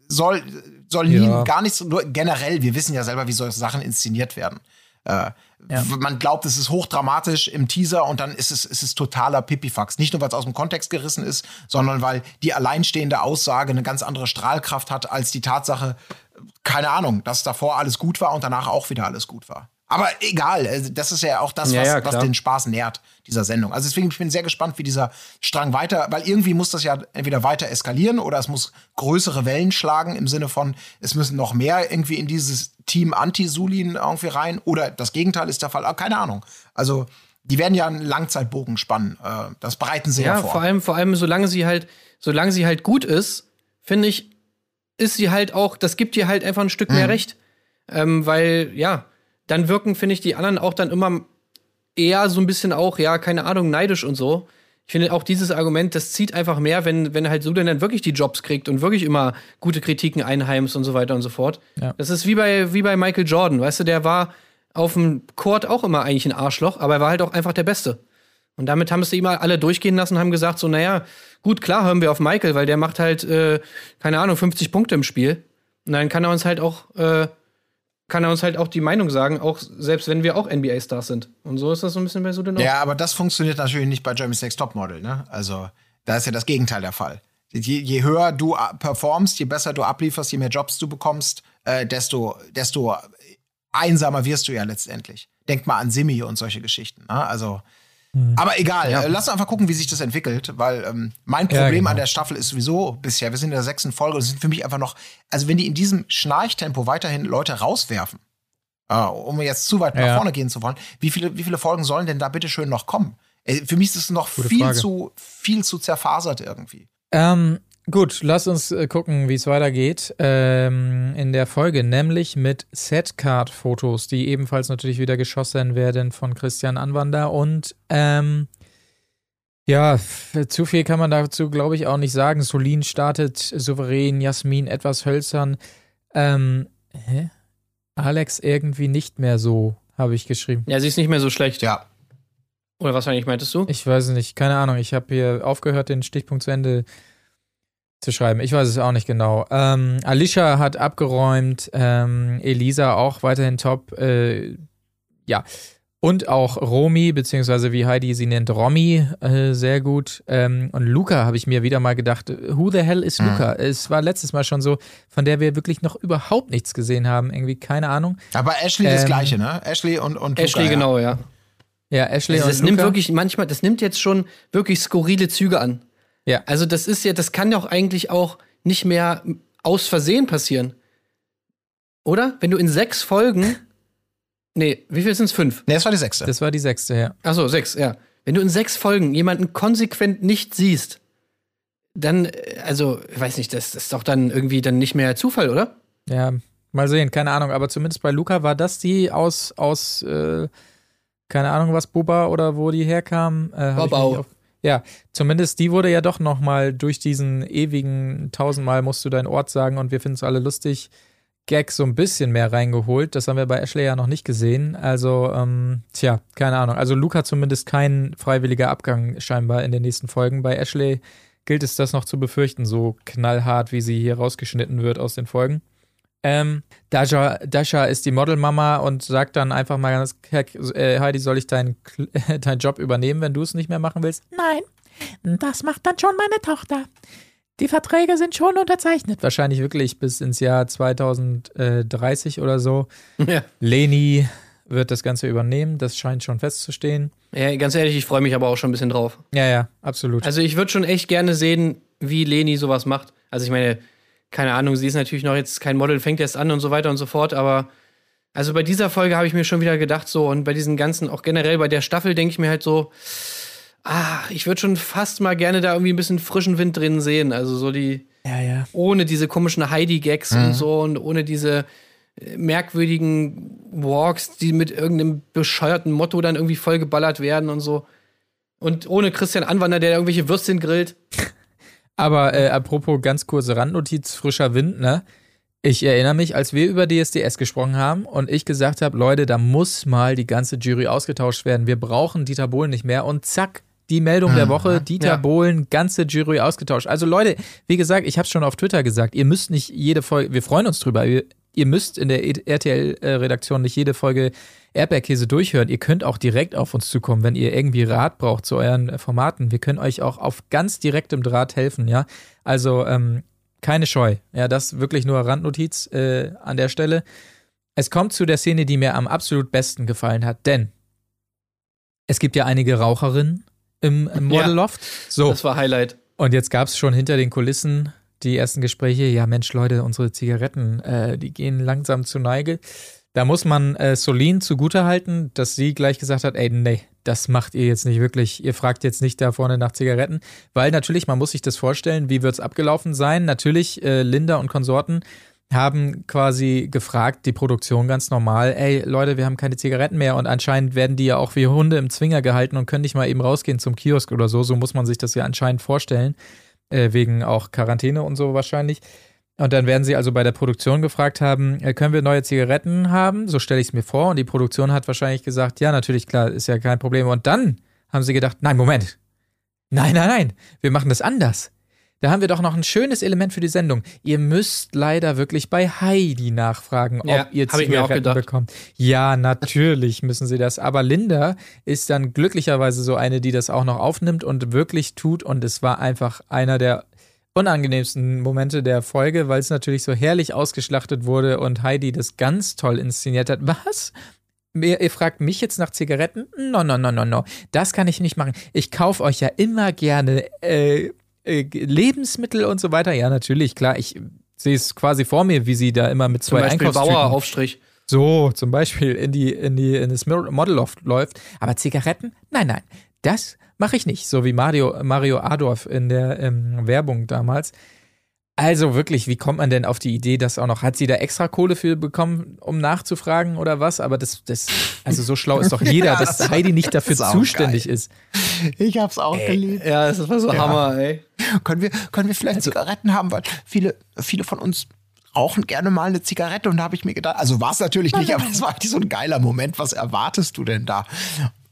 soll, soll nie, ja. gar nichts, nur generell, wir wissen ja selber, wie solche Sachen inszeniert werden. Äh, ja. Man glaubt, es ist hochdramatisch im Teaser und dann ist es, ist es totaler Pipifax. Nicht nur, weil es aus dem Kontext gerissen ist, sondern weil die alleinstehende Aussage eine ganz andere Strahlkraft hat als die Tatsache, keine Ahnung, dass davor alles gut war und danach auch wieder alles gut war. Aber egal, äh, das ist ja auch das, was, ja, ja, was den Spaß nährt, dieser Sendung. Also deswegen, ich bin sehr gespannt, wie dieser Strang weiter, weil irgendwie muss das ja entweder weiter eskalieren oder es muss größere Wellen schlagen im Sinne von, es müssen noch mehr irgendwie in dieses Team Anti-Sulin irgendwie rein oder das Gegenteil ist der Fall, ah, keine Ahnung. Also die werden ja einen Langzeitbogen spannen. Äh, das bereiten sie ja, ja vor. vor allem, vor allem, solange sie halt, solange sie halt gut ist, finde ich, ist sie halt auch, das gibt ihr halt einfach ein Stück mhm. mehr Recht. Ähm, weil, ja, dann wirken, finde ich, die anderen auch dann immer eher so ein bisschen auch, ja, keine Ahnung, neidisch und so. Ich finde auch dieses Argument, das zieht einfach mehr, wenn, wenn halt Sudan dann wirklich die Jobs kriegt und wirklich immer gute Kritiken einheimst und so weiter und so fort. Ja. Das ist wie bei, wie bei Michael Jordan, weißt du, der war auf dem Court auch immer eigentlich ein Arschloch, aber er war halt auch einfach der Beste. Und damit haben es immer alle durchgehen lassen und haben gesagt, so, naja, gut, klar hören wir auf Michael, weil der macht halt, äh, keine Ahnung, 50 Punkte im Spiel. Und dann kann er uns halt auch äh, kann er uns halt auch die Meinung sagen, auch selbst wenn wir auch NBA-Stars sind. Und so ist das so ein bisschen bei Sudan Ja, aber das funktioniert natürlich nicht bei Jeremy's Next Topmodel, ne? Also, da ist ja das Gegenteil der Fall. Je, je höher du performst, je besser du ablieferst, je mehr Jobs du bekommst, äh, desto, desto einsamer wirst du ja letztendlich. Denk mal an Simi und solche Geschichten. Ne? Also, hm. Aber egal, ja. lass uns einfach gucken, wie sich das entwickelt, weil ähm, mein Problem ja, genau. an der Staffel ist sowieso bisher, wir sind in der sechsten Folge und es sind für mich einfach noch, also wenn die in diesem Schnarchtempo weiterhin Leute rauswerfen, äh, um jetzt zu weit nach ja. vorne gehen zu wollen, wie viele, wie viele Folgen sollen denn da bitte schön noch kommen? Äh, für mich ist es noch viel zu, viel zu zerfasert irgendwie. Ähm, Gut, lass uns äh, gucken, wie es weitergeht ähm, in der Folge, nämlich mit Setcard-Fotos, die ebenfalls natürlich wieder geschossen werden von Christian Anwander. Und ähm, ja, zu viel kann man dazu, glaube ich, auch nicht sagen. Solin startet souverän, Jasmin etwas hölzern. Ähm, hä? Alex irgendwie nicht mehr so, habe ich geschrieben. Ja, sie ist nicht mehr so schlecht. Ja. Oder was eigentlich meintest du? Ich weiß nicht, keine Ahnung. Ich habe hier aufgehört, den Stichpunkt zu Ende zu schreiben. Ich weiß es auch nicht genau. Ähm, Alicia hat abgeräumt, ähm, Elisa auch weiterhin top. Äh, ja. Und auch Romy, beziehungsweise wie Heidi sie nennt, Romy, äh, sehr gut. Ähm, und Luca habe ich mir wieder mal gedacht, who the hell is Luca? Mhm. Es war letztes Mal schon so, von der wir wirklich noch überhaupt nichts gesehen haben. Irgendwie, keine Ahnung. Aber Ashley das ähm, Gleiche, ne? Ashley und, und Luca, Ashley, genau, ja. Ja, Ashley also das und Das nimmt wirklich manchmal, das nimmt jetzt schon wirklich skurrile Züge an. Ja. Also das ist ja, das kann ja auch eigentlich auch nicht mehr aus Versehen passieren. Oder? Wenn du in sechs Folgen. Nee, wie viel sind es? Fünf? Nee, das war die sechste. Das war die sechste, ja. Achso, sechs, ja. Wenn du in sechs Folgen jemanden konsequent nicht siehst, dann, äh, also, ich weiß nicht, das, das ist doch dann irgendwie dann nicht mehr Zufall, oder? Ja, mal sehen, keine Ahnung. Aber zumindest bei Luca war das die aus, aus, äh, keine Ahnung, was Buba oder wo die herkam. Äh, Bobau. Ja, zumindest die wurde ja doch nochmal durch diesen ewigen tausendmal musst du deinen Ort sagen und wir finden es alle lustig. Gag so ein bisschen mehr reingeholt. Das haben wir bei Ashley ja noch nicht gesehen. Also, ähm, tja, keine Ahnung. Also Luca zumindest kein freiwilliger Abgang scheinbar in den nächsten Folgen. Bei Ashley gilt es das noch zu befürchten, so knallhart, wie sie hier rausgeschnitten wird aus den Folgen. Ähm, Dasha, Dasha ist die Modelmama und sagt dann einfach mal ganz, äh, Heidi, soll ich deinen dein Job übernehmen, wenn du es nicht mehr machen willst? Nein, das macht dann schon meine Tochter. Die Verträge sind schon unterzeichnet. Wahrscheinlich wirklich bis ins Jahr 2030 oder so. Ja. Leni wird das Ganze übernehmen, das scheint schon festzustehen. Ja, ganz ehrlich, ich freue mich aber auch schon ein bisschen drauf. Ja, ja, absolut. Also ich würde schon echt gerne sehen, wie Leni sowas macht. Also ich meine, keine Ahnung, sie ist natürlich noch jetzt kein Model, fängt erst an und so weiter und so fort, aber also bei dieser Folge habe ich mir schon wieder gedacht, so, und bei diesen ganzen, auch generell bei der Staffel denke ich mir halt so, ah, ich würde schon fast mal gerne da irgendwie ein bisschen frischen Wind drin sehen. Also so die, ja, ja. ohne diese komischen Heidi-Gags mhm. und so und ohne diese äh, merkwürdigen Walks, die mit irgendeinem bescheuerten Motto dann irgendwie vollgeballert werden und so. Und ohne Christian Anwander, der irgendwelche Würstchen grillt. Aber äh, apropos ganz kurze Randnotiz, frischer Wind, ne? Ich erinnere mich, als wir über DSDS gesprochen haben und ich gesagt habe, Leute, da muss mal die ganze Jury ausgetauscht werden. Wir brauchen Dieter Bohlen nicht mehr. Und zack, die Meldung der Woche, Dieter ja. Bohlen, ganze Jury ausgetauscht. Also Leute, wie gesagt, ich habe es schon auf Twitter gesagt, ihr müsst nicht jede Folge, wir freuen uns drüber, ihr, müsst in der RTL-Redaktion nicht jede Folge Erdbeerkäse durchhören. Ihr könnt auch direkt auf uns zukommen, wenn ihr irgendwie Rat braucht zu euren Formaten. Wir können euch auch auf ganz direktem Draht helfen, ja. Also ähm, keine Scheu. Ja, das wirklich nur Randnotiz äh, an der Stelle. Es kommt zu der Szene, die mir am absolut besten gefallen hat, denn es gibt ja einige Raucherinnen im, im Modelloft. Ja, so. Das war Highlight. Und jetzt gab es schon hinter den Kulissen die ersten Gespräche. Ja, Mensch, Leute, unsere Zigaretten, äh, die gehen langsam zu Neige. Da muss man äh, Solin zugutehalten, dass sie gleich gesagt hat, ey, nee, das macht ihr jetzt nicht wirklich. Ihr fragt jetzt nicht da vorne nach Zigaretten, weil natürlich, man muss sich das vorstellen, wie wird es abgelaufen sein? Natürlich, äh, Linda und Konsorten haben quasi gefragt, die Produktion ganz normal, ey Leute, wir haben keine Zigaretten mehr und anscheinend werden die ja auch wie Hunde im Zwinger gehalten und können nicht mal eben rausgehen zum Kiosk oder so. So muss man sich das ja anscheinend vorstellen, äh, wegen auch Quarantäne und so wahrscheinlich. Und dann werden sie also bei der Produktion gefragt haben, äh, können wir neue Zigaretten haben? So stelle ich es mir vor. Und die Produktion hat wahrscheinlich gesagt, ja, natürlich, klar, ist ja kein Problem. Und dann haben sie gedacht, nein, Moment. Nein, nein, nein, wir machen das anders. Da haben wir doch noch ein schönes Element für die Sendung. Ihr müsst leider wirklich bei Heidi nachfragen, ob ja, ihr Zigaretten bekommt. Ja, natürlich müssen sie das. Aber Linda ist dann glücklicherweise so eine, die das auch noch aufnimmt und wirklich tut. Und es war einfach einer der unangenehmsten Momente der Folge, weil es natürlich so herrlich ausgeschlachtet wurde und Heidi das ganz toll inszeniert hat. Was? Ihr, ihr, fragt mich jetzt nach Zigaretten? No, no, no, no, no. Das kann ich nicht machen. Ich kaufe euch ja immer gerne äh, äh, Lebensmittel und so weiter. Ja, natürlich, klar. Ich sehe es quasi vor mir, wie sie da immer mit zwei Einkaufstüten... Aufstrich. So, zum Beispiel in die, in die, in das Modelloft läuft. Aber Zigaretten? Nein, nein. Das Mache ich nicht, so wie Mario, Mario Adorf in der ähm, Werbung damals. Also wirklich, wie kommt man denn auf die Idee, dass auch noch, hat sie da extra Kohle für bekommen, um nachzufragen oder was? Aber das, das also so schlau ist doch jeder, ja, dass Heidi nicht dafür zuständig geil. ist. Ich hab's auch ey, geliebt. Ja, das war so ja. Hammer, ey. Können wir, können wir vielleicht also, Zigaretten haben, weil viele, viele von uns rauchen gerne mal eine Zigarette und da habe ich mir gedacht, also war es natürlich nicht, aber es war eigentlich so ein geiler Moment. Was erwartest du denn da?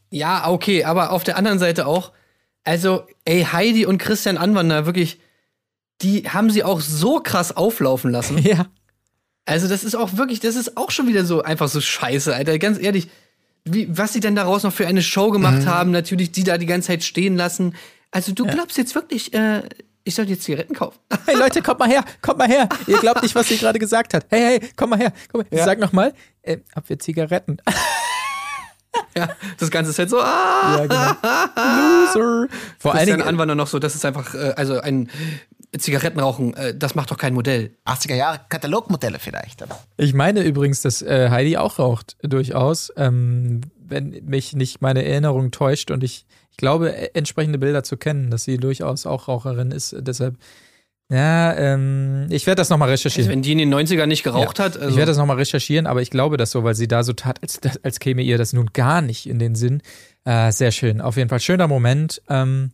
Ja, okay, aber auf der anderen Seite auch, also, ey, Heidi und Christian Anwander, wirklich, die haben sie auch so krass auflaufen lassen. Ja. Also, das ist auch wirklich, das ist auch schon wieder so einfach so scheiße, Alter. Ganz ehrlich, wie, was sie denn daraus noch für eine Show gemacht mhm. haben, natürlich die da die ganze Zeit stehen lassen. Also, du ja. glaubst jetzt wirklich, äh, ich soll jetzt Zigaretten kaufen. Hey Leute, kommt mal her, kommt mal her. Ihr glaubt nicht, was sie gerade gesagt hat. Hey, hey, komm mal her. Komm mal. Ja. Sag noch mal, äh, ob wir Zigaretten. ja, das Ganze ist halt so, ah, ja, genau. Loser. Vor allen Dingen Anwender noch so, das ist einfach, äh, also ein Zigarettenrauchen, äh, das macht doch kein Modell. 80er Jahre Katalogmodelle vielleicht. Aber. Ich meine übrigens, dass äh, Heidi auch raucht, durchaus, ähm, wenn mich nicht meine Erinnerung täuscht und ich, ich glaube, äh, entsprechende Bilder zu kennen, dass sie durchaus auch Raucherin ist. Deshalb ja, ähm, ich werde das nochmal recherchieren. Also wenn die in den 90ern nicht geraucht ja, hat. Also ich werde das nochmal recherchieren, aber ich glaube das so, weil sie da so tat, als, als käme ihr das nun gar nicht in den Sinn. Äh, sehr schön. Auf jeden Fall schöner Moment. Ähm,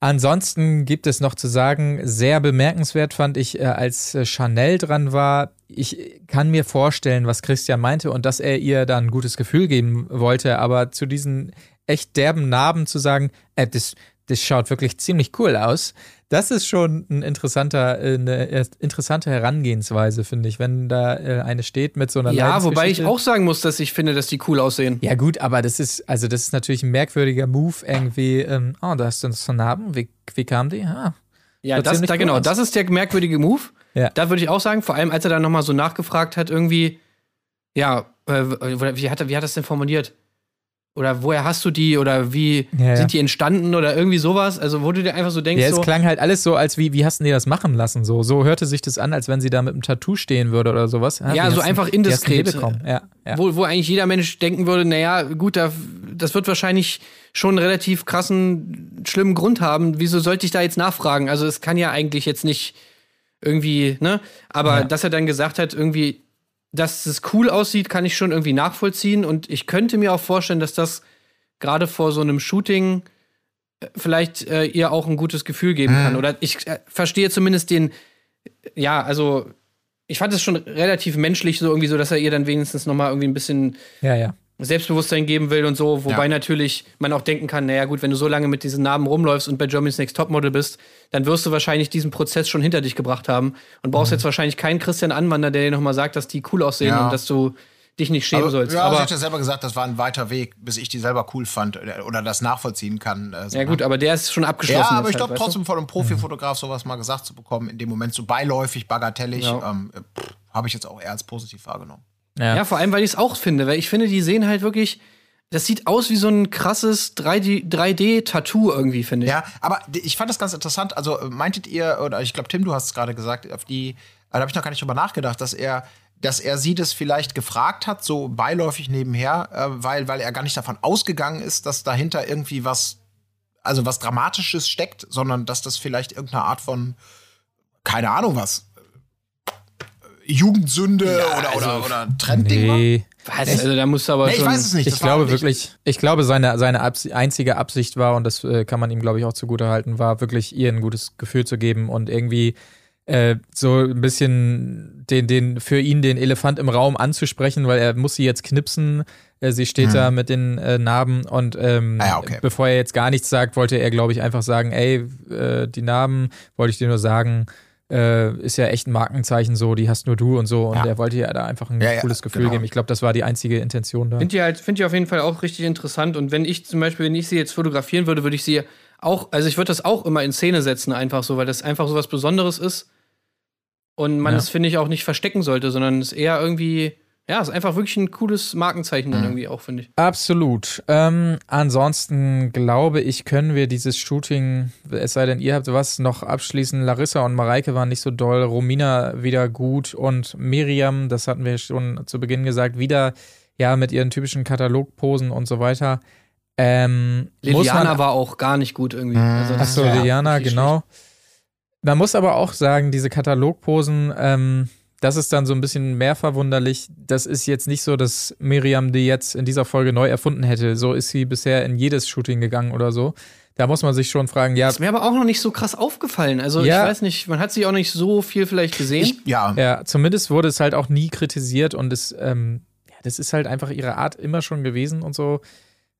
ansonsten gibt es noch zu sagen, sehr bemerkenswert fand ich, äh, als äh, Chanel dran war. Ich kann mir vorstellen, was Christian meinte und dass er ihr dann ein gutes Gefühl geben wollte, aber zu diesen echt derben Narben zu sagen, äh, das, das schaut wirklich ziemlich cool aus. Das ist schon ein interessanter, äh, eine interessante Herangehensweise, finde ich, wenn da äh, eine steht mit so einer Ja, wobei ich auch sagen muss, dass ich finde, dass die cool aussehen. Ja, gut, aber das ist, also das ist natürlich ein merkwürdiger Move, irgendwie, ähm, oh, da hast du so Narben, wie, wie kam die? Ah, ja, das, da, genau, aus. das ist der merkwürdige Move. Ja. Da würde ich auch sagen, vor allem als er dann nochmal so nachgefragt hat, irgendwie, ja, äh, wie, hat wie hat das denn formuliert? Oder woher hast du die oder wie ja, sind die entstanden oder irgendwie sowas? Also, wo du dir einfach so denkst. Ja, es so, klang halt alles so, als wie, wie hast du dir das machen lassen? So, so hörte sich das an, als wenn sie da mit einem Tattoo stehen würde oder sowas. Ja, ja so einfach du, indiskret. Ja, ja. Wo, wo eigentlich jeder Mensch denken würde, naja, gut, da, das wird wahrscheinlich schon einen relativ krassen, schlimmen Grund haben. Wieso sollte ich da jetzt nachfragen? Also, es kann ja eigentlich jetzt nicht irgendwie, ne? Aber dass er dann gesagt hat, irgendwie, dass es cool aussieht, kann ich schon irgendwie nachvollziehen. Und ich könnte mir auch vorstellen, dass das gerade vor so einem Shooting äh, vielleicht äh, ihr auch ein gutes Gefühl geben kann. Mhm. Oder ich äh, verstehe zumindest den, ja, also ich fand es schon relativ menschlich, so irgendwie so, dass er ihr dann wenigstens noch mal irgendwie ein bisschen ja, ja. Selbstbewusstsein geben will und so. Wobei ja. natürlich man auch denken kann, naja gut, wenn du so lange mit diesen Namen rumläufst und bei Germany's Next Topmodel bist, dann wirst du wahrscheinlich diesen Prozess schon hinter dich gebracht haben und brauchst mhm. jetzt wahrscheinlich keinen Christian Anwander, der dir noch mal sagt, dass die cool aussehen ja. und dass du dich nicht schämen aber, sollst. Ja, aber sie hat ja selber gesagt, das war ein weiter Weg, bis ich die selber cool fand äh, oder das nachvollziehen kann. Äh, so, ja gut, ne? aber der ist schon abgeschlossen. Ja, aber ich glaube trotzdem von einem Profifotograf sowas mal gesagt zu bekommen, in dem Moment so beiläufig, bagatellig, ja. ähm, habe ich jetzt auch eher als positiv wahrgenommen. Ja, ja vor allem, weil ich es auch finde, weil ich finde, die sehen halt wirklich das sieht aus wie so ein krasses 3D-Tattoo irgendwie, finde ich. Ja, aber ich fand das ganz interessant. Also meintet ihr, oder ich glaube, Tim, du hast es gerade gesagt, auf die, da habe ich noch gar nicht drüber nachgedacht, dass er dass er sie das vielleicht gefragt hat, so beiläufig nebenher, äh, weil, weil er gar nicht davon ausgegangen ist, dass dahinter irgendwie was, also was Dramatisches steckt, sondern dass das vielleicht irgendeine Art von, keine Ahnung was, Jugendsünde ja, oder, also, oder, oder Trendding nee. war. Was? Also da musst du aber nee, ich weiß es nicht. Ich glaube wirklich, ich glaube seine, seine Abs einzige Absicht war, und das äh, kann man ihm glaube ich auch zugute halten, war wirklich ihr ein gutes Gefühl zu geben und irgendwie äh, so ein bisschen den, den, für ihn den Elefant im Raum anzusprechen, weil er muss sie jetzt knipsen. Äh, sie steht hm. da mit den äh, Narben und ähm, ah, okay. bevor er jetzt gar nichts sagt, wollte er, glaube ich, einfach sagen, ey, äh, die Narben, wollte ich dir nur sagen, äh, ist ja echt ein Markenzeichen so, die hast nur du und so. Und ja. er wollte ja da einfach ein ja, cooles Gefühl genau. geben. Ich glaube, das war die einzige Intention da. Finde ich halt, finde ich auf jeden Fall auch richtig interessant. Und wenn ich zum Beispiel, wenn ich sie jetzt fotografieren würde, würde ich sie auch, also ich würde das auch immer in Szene setzen, einfach so, weil das einfach so was Besonderes ist und man ja. es, finde ich, auch nicht verstecken sollte, sondern es eher irgendwie, ja, es ist einfach wirklich ein cooles Markenzeichen dann mhm. irgendwie auch, finde ich. Absolut. Ähm, ansonsten glaube ich, können wir dieses Shooting, es sei denn, ihr habt was noch abschließen. Larissa und Mareike waren nicht so doll, Romina wieder gut und Miriam, das hatten wir schon zu Beginn gesagt, wieder ja mit ihren typischen Katalogposen und so weiter. Ähm, Liliana war auch gar nicht gut irgendwie. Also Achso, Liliana, genau. Schlecht. Man muss aber auch sagen, diese Katalogposen, ähm, das ist dann so ein bisschen mehr verwunderlich. Das ist jetzt nicht so, dass Miriam die jetzt in dieser Folge neu erfunden hätte. So ist sie bisher in jedes Shooting gegangen oder so. Da muss man sich schon fragen, ja. Das ist mir aber auch noch nicht so krass aufgefallen. Also ja, ich weiß nicht, man hat sie auch nicht so viel vielleicht gesehen. Ich, ja. Ja, zumindest wurde es halt auch nie kritisiert und es, ähm, ja, das ist halt einfach ihre Art immer schon gewesen und so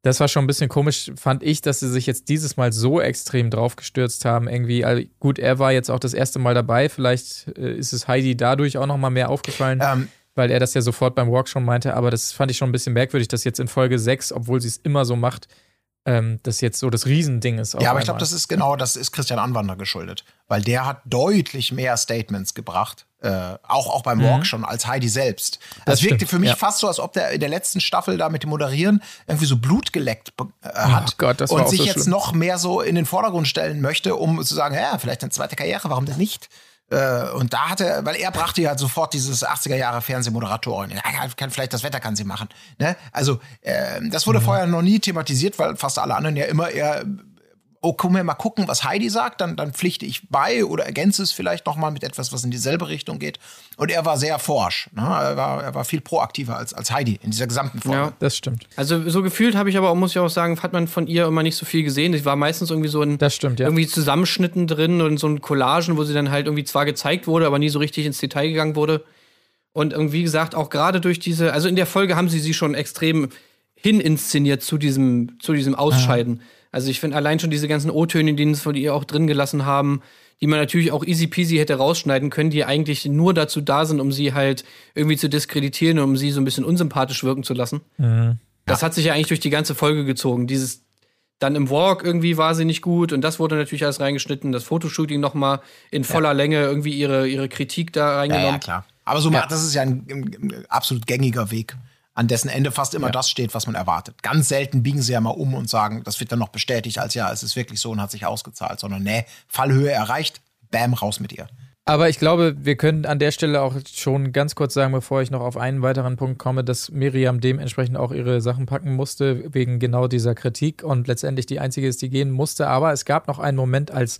das war schon ein bisschen komisch, fand ich, dass sie sich jetzt dieses Mal so extrem draufgestürzt haben. Irgendwie, also gut, er war jetzt auch das erste Mal dabei. Vielleicht äh, ist es Heidi dadurch auch noch mal mehr aufgefallen, ähm, weil er das ja sofort beim Walk schon meinte. Aber das fand ich schon ein bisschen merkwürdig, dass jetzt in Folge 6, obwohl sie es immer so macht, ähm, das jetzt so das Riesending ist. Ja, aber ich glaube, das ist genau, das ist Christian Anwander geschuldet, weil der hat deutlich mehr Statements gebracht, äh, auch, auch beim Walk mhm. schon, als Heidi selbst. Das, das wirkte für mich ja. fast so, als ob der in der letzten Staffel da mit dem Moderieren irgendwie so Blut geleckt äh, hat oh Gott, das und sich so jetzt schlimm. noch mehr so in den Vordergrund stellen möchte, um zu sagen, ja, vielleicht eine zweite Karriere, warum denn nicht? Äh, und da hatte, weil er brachte ja sofort dieses 80er Jahre Fernsehmoderatorin. Ja, kann, vielleicht das Wetter kann sie machen. Ne? Also, äh, das wurde mhm. vorher noch nie thematisiert, weil fast alle anderen ja immer eher oh, können wir mal gucken, was Heidi sagt, dann, dann pflichte ich bei oder ergänze es vielleicht noch mal mit etwas, was in dieselbe Richtung geht. Und er war sehr forsch. Ne? Er, war, er war viel proaktiver als, als Heidi in dieser gesamten Folge. Ja, das stimmt. Also so gefühlt habe ich aber, auch, muss ich auch sagen, hat man von ihr immer nicht so viel gesehen. Sie war meistens irgendwie so ein das stimmt, ja. irgendwie Zusammenschnitten drin und so ein Collagen, wo sie dann halt irgendwie zwar gezeigt wurde, aber nie so richtig ins Detail gegangen wurde. Und wie gesagt, auch gerade durch diese, also in der Folge haben sie sie schon extrem hininszeniert zu diesem, zu diesem Ausscheiden. Ah. Also ich finde allein schon diese ganzen O-Töne, die sie von ihr auch drin gelassen haben, die man natürlich auch easy peasy hätte rausschneiden können, die eigentlich nur dazu da sind, um sie halt irgendwie zu diskreditieren und um sie so ein bisschen unsympathisch wirken zu lassen. Mhm. Das ja. hat sich ja eigentlich durch die ganze Folge gezogen. Dieses dann im Walk irgendwie war sie nicht gut und das wurde natürlich alles reingeschnitten. Das Fotoshooting noch mal in voller ja. Länge irgendwie ihre, ihre Kritik da reingenommen. Ja, ja klar. Aber so ja. das ist ja ein, ein, absolut gängiger Weg an dessen Ende fast immer ja. das steht, was man erwartet. Ganz selten biegen sie ja mal um und sagen, das wird dann noch bestätigt, als ja, es ist wirklich so und hat sich ausgezahlt, sondern nee, Fallhöhe erreicht, bam, raus mit ihr. Aber ich glaube, wir können an der Stelle auch schon ganz kurz sagen, bevor ich noch auf einen weiteren Punkt komme, dass Miriam dementsprechend auch ihre Sachen packen musste, wegen genau dieser Kritik und letztendlich die einzige ist, die gehen musste. Aber es gab noch einen Moment, als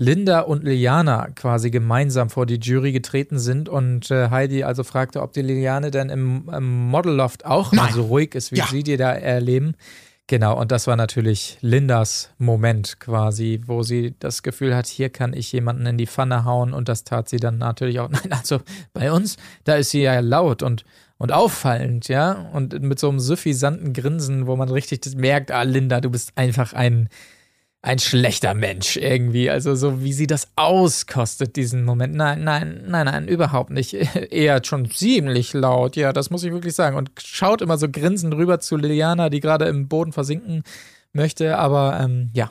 Linda und Liliana quasi gemeinsam vor die Jury getreten sind und äh, Heidi also fragte, ob die Liliane denn im, im Modelloft auch mal so ruhig ist, wie ja. sie die da erleben. Genau, und das war natürlich Lindas Moment quasi, wo sie das Gefühl hat, hier kann ich jemanden in die Pfanne hauen und das tat sie dann natürlich auch. Nein, also bei uns, da ist sie ja laut und, und auffallend, ja, und mit so einem suffisanten Grinsen, wo man richtig merkt, ah, Linda, du bist einfach ein, ein schlechter Mensch irgendwie. Also so wie sie das auskostet, diesen Moment. Nein, nein, nein, nein, überhaupt nicht. Eher schon ziemlich laut, ja, das muss ich wirklich sagen. Und schaut immer so grinsend rüber zu Liliana, die gerade im Boden versinken möchte. Aber ähm, ja,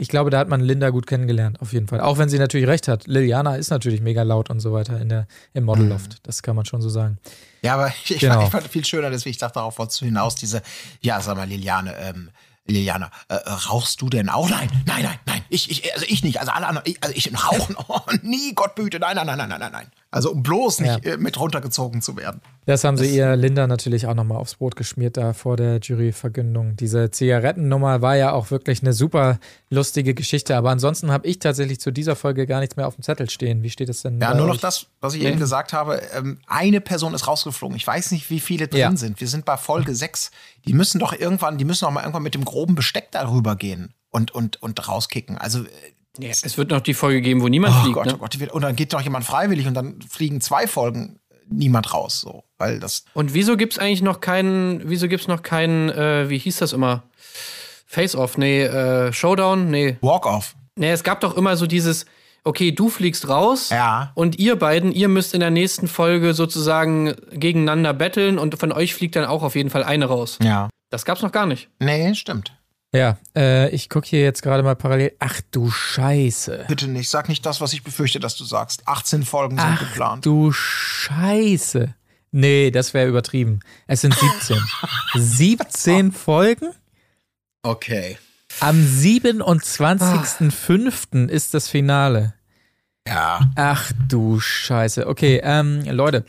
ich glaube, da hat man Linda gut kennengelernt, auf jeden Fall. Auch wenn sie natürlich recht hat. Liliana ist natürlich mega laut und so weiter in der, im Modelloft. Mhm. Das kann man schon so sagen. Ja, aber ich, genau. fand, ich fand viel schöner, deswegen ich dachte darauf wolltest du hinaus, diese, ja, sag mal, Liliane, ähm, Liliana, äh, äh, rauchst du denn auch? Nein, nein, nein, nein. Ich, ich, also ich nicht. Also alle anderen, ich, also ich rauchen. Oh, nie, Gott behüte. Nein, nein, nein, nein, nein, nein. Also um bloß nicht ja. äh, mit runtergezogen zu werden. Das haben das sie ihr Linda natürlich auch nochmal aufs Brot geschmiert da vor der Juryverkündung. Diese Zigarettennummer war ja auch wirklich eine super lustige Geschichte. Aber ansonsten habe ich tatsächlich zu dieser Folge gar nichts mehr auf dem Zettel stehen. Wie steht es denn? Ja, nur noch das, was ich eben gesagt habe. Ähm, eine Person ist rausgeflogen. Ich weiß nicht, wie viele drin ja. sind. Wir sind bei Folge 6. Die müssen doch irgendwann, die müssen doch mal irgendwann mit dem groben Besteck darüber gehen und, und, und rauskicken. Also äh, ja, es wird noch die Folge geben, wo niemand oh fliegt. Gott, ne? oh Gott, und dann geht doch jemand freiwillig und dann fliegen zwei Folgen niemand raus, so, weil das. Und wieso gibt's eigentlich noch keinen, wieso gibt's noch keinen, äh, wie hieß das immer? Face-Off, nee, äh, Showdown, nee. Walk-Off. Nee, es gab doch immer so dieses, okay, du fliegst raus ja. und ihr beiden, ihr müsst in der nächsten Folge sozusagen gegeneinander betteln und von euch fliegt dann auch auf jeden Fall eine raus. Ja. Das gab's noch gar nicht. Nee, stimmt. Ja, äh, ich gucke hier jetzt gerade mal parallel. Ach du Scheiße. Bitte nicht, sag nicht das, was ich befürchte, dass du sagst. 18 Folgen sind Ach geplant. Du Scheiße. Nee, das wäre übertrieben. Es sind 17. 17 Folgen? Okay. Am 27.05. ist das Finale. Ja. Ach du Scheiße. Okay, ähm, Leute.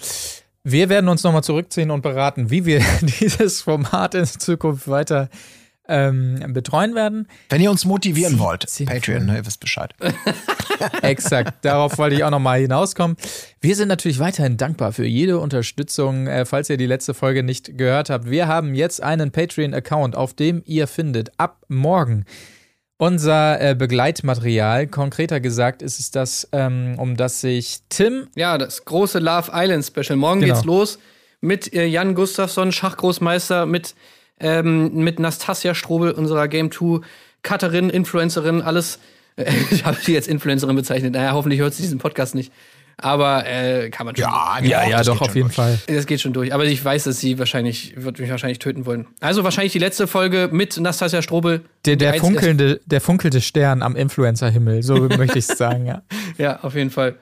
Wir werden uns nochmal zurückziehen und beraten, wie wir dieses Format in Zukunft weiter ähm, betreuen werden. Wenn ihr uns motivieren Sie wollt, Patreon, ne, ihr wisst Bescheid. Exakt, darauf wollte ich auch nochmal hinauskommen. Wir sind natürlich weiterhin dankbar für jede Unterstützung, äh, falls ihr die letzte Folge nicht gehört habt. Wir haben jetzt einen Patreon-Account, auf dem ihr findet ab morgen unser äh, Begleitmaterial. Konkreter gesagt ist es das, ähm, um das sich Tim. Ja, das große Love Island Special. Morgen genau. geht's los mit äh, Jan Gustafsson, Schachgroßmeister, mit ähm, mit Nastasia Strobel, unserer Game 2 Cutterin, Influencerin, alles. Äh, ich habe sie jetzt Influencerin bezeichnet. Naja, hoffentlich hört sie diesen Podcast nicht. Aber äh, kann man schon. Ja, genau, ja, ja doch, auf jeden durch. Fall. Das geht schon durch. Aber ich weiß, dass sie wahrscheinlich, wird mich wahrscheinlich töten wollen. Also wahrscheinlich die letzte Folge mit Nastasia Strobel. Der, der, funkelnde, der funkelte Stern am Influencer-Himmel, so möchte ich es sagen, ja. Ja, auf jeden Fall.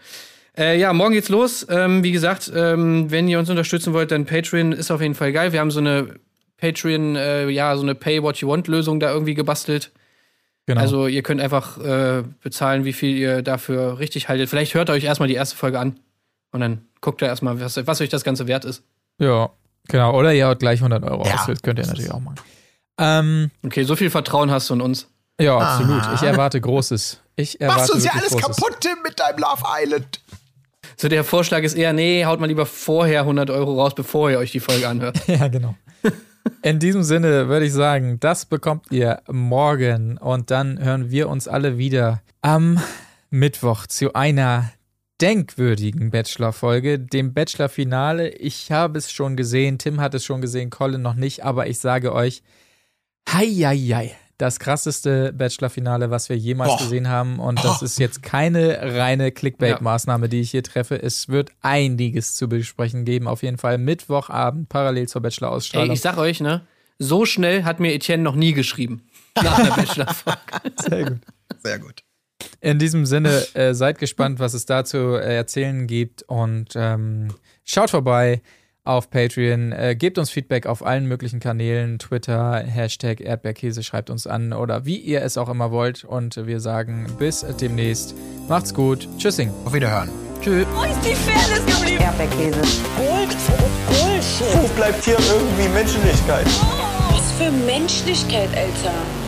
Äh, ja, morgen geht's los. Ähm, wie gesagt, ähm, wenn ihr uns unterstützen wollt, dann Patreon ist auf jeden Fall geil. Wir haben so eine Patreon, äh, ja, so eine Pay What You Want Lösung da irgendwie gebastelt. Genau. Also ihr könnt einfach äh, bezahlen, wie viel ihr dafür richtig haltet. Vielleicht hört ihr euch erstmal die erste Folge an und dann guckt ihr erstmal, was, was euch das Ganze wert ist. Ja, genau. Oder ihr haut gleich 100 Euro ja. aus. Das könnt ihr natürlich auch machen. Ähm, okay, so viel Vertrauen hast du in uns. Ja, absolut. Aha. Ich erwarte Großes. Ich erwarte Machst du uns ja alles Großes. kaputt, Tim, mit deinem Love Island. So, der Vorschlag ist eher, nee, haut mal lieber vorher 100 Euro raus, bevor ihr euch die Folge anhört. ja, genau. In diesem Sinne würde ich sagen, das bekommt ihr morgen und dann hören wir uns alle wieder am Mittwoch zu einer denkwürdigen Bachelor-Folge, dem Bachelor-Finale. Ich habe es schon gesehen, Tim hat es schon gesehen, Colin noch nicht, aber ich sage euch, hei, hei, hei das krasseste Bachelor-Finale, was wir jemals oh. gesehen haben. Und das ist jetzt keine reine Clickbait-Maßnahme, die ich hier treffe. Es wird einiges zu besprechen geben. Auf jeden Fall Mittwochabend parallel zur Bachelor-Ausstrahlung. Ey, ich sag euch, ne? So schnell hat mir Etienne noch nie geschrieben. Nach der Bachelor-Folge. Sehr gut. Sehr gut. In diesem Sinne, äh, seid gespannt, was es da zu äh, erzählen gibt und ähm, schaut vorbei auf Patreon. Äh, gebt uns Feedback auf allen möglichen Kanälen, Twitter, Hashtag Erdbeerkäse, schreibt uns an oder wie ihr es auch immer wollt. Und wir sagen bis demnächst. Macht's gut. Tschüssing. Auf Wiederhören. Tschüss. Wo ist die Fairness geblieben? Erdbeerkäse. Gold, Bullshit. Wo bleibt hier irgendwie Menschlichkeit? Was für Menschlichkeit, Alter.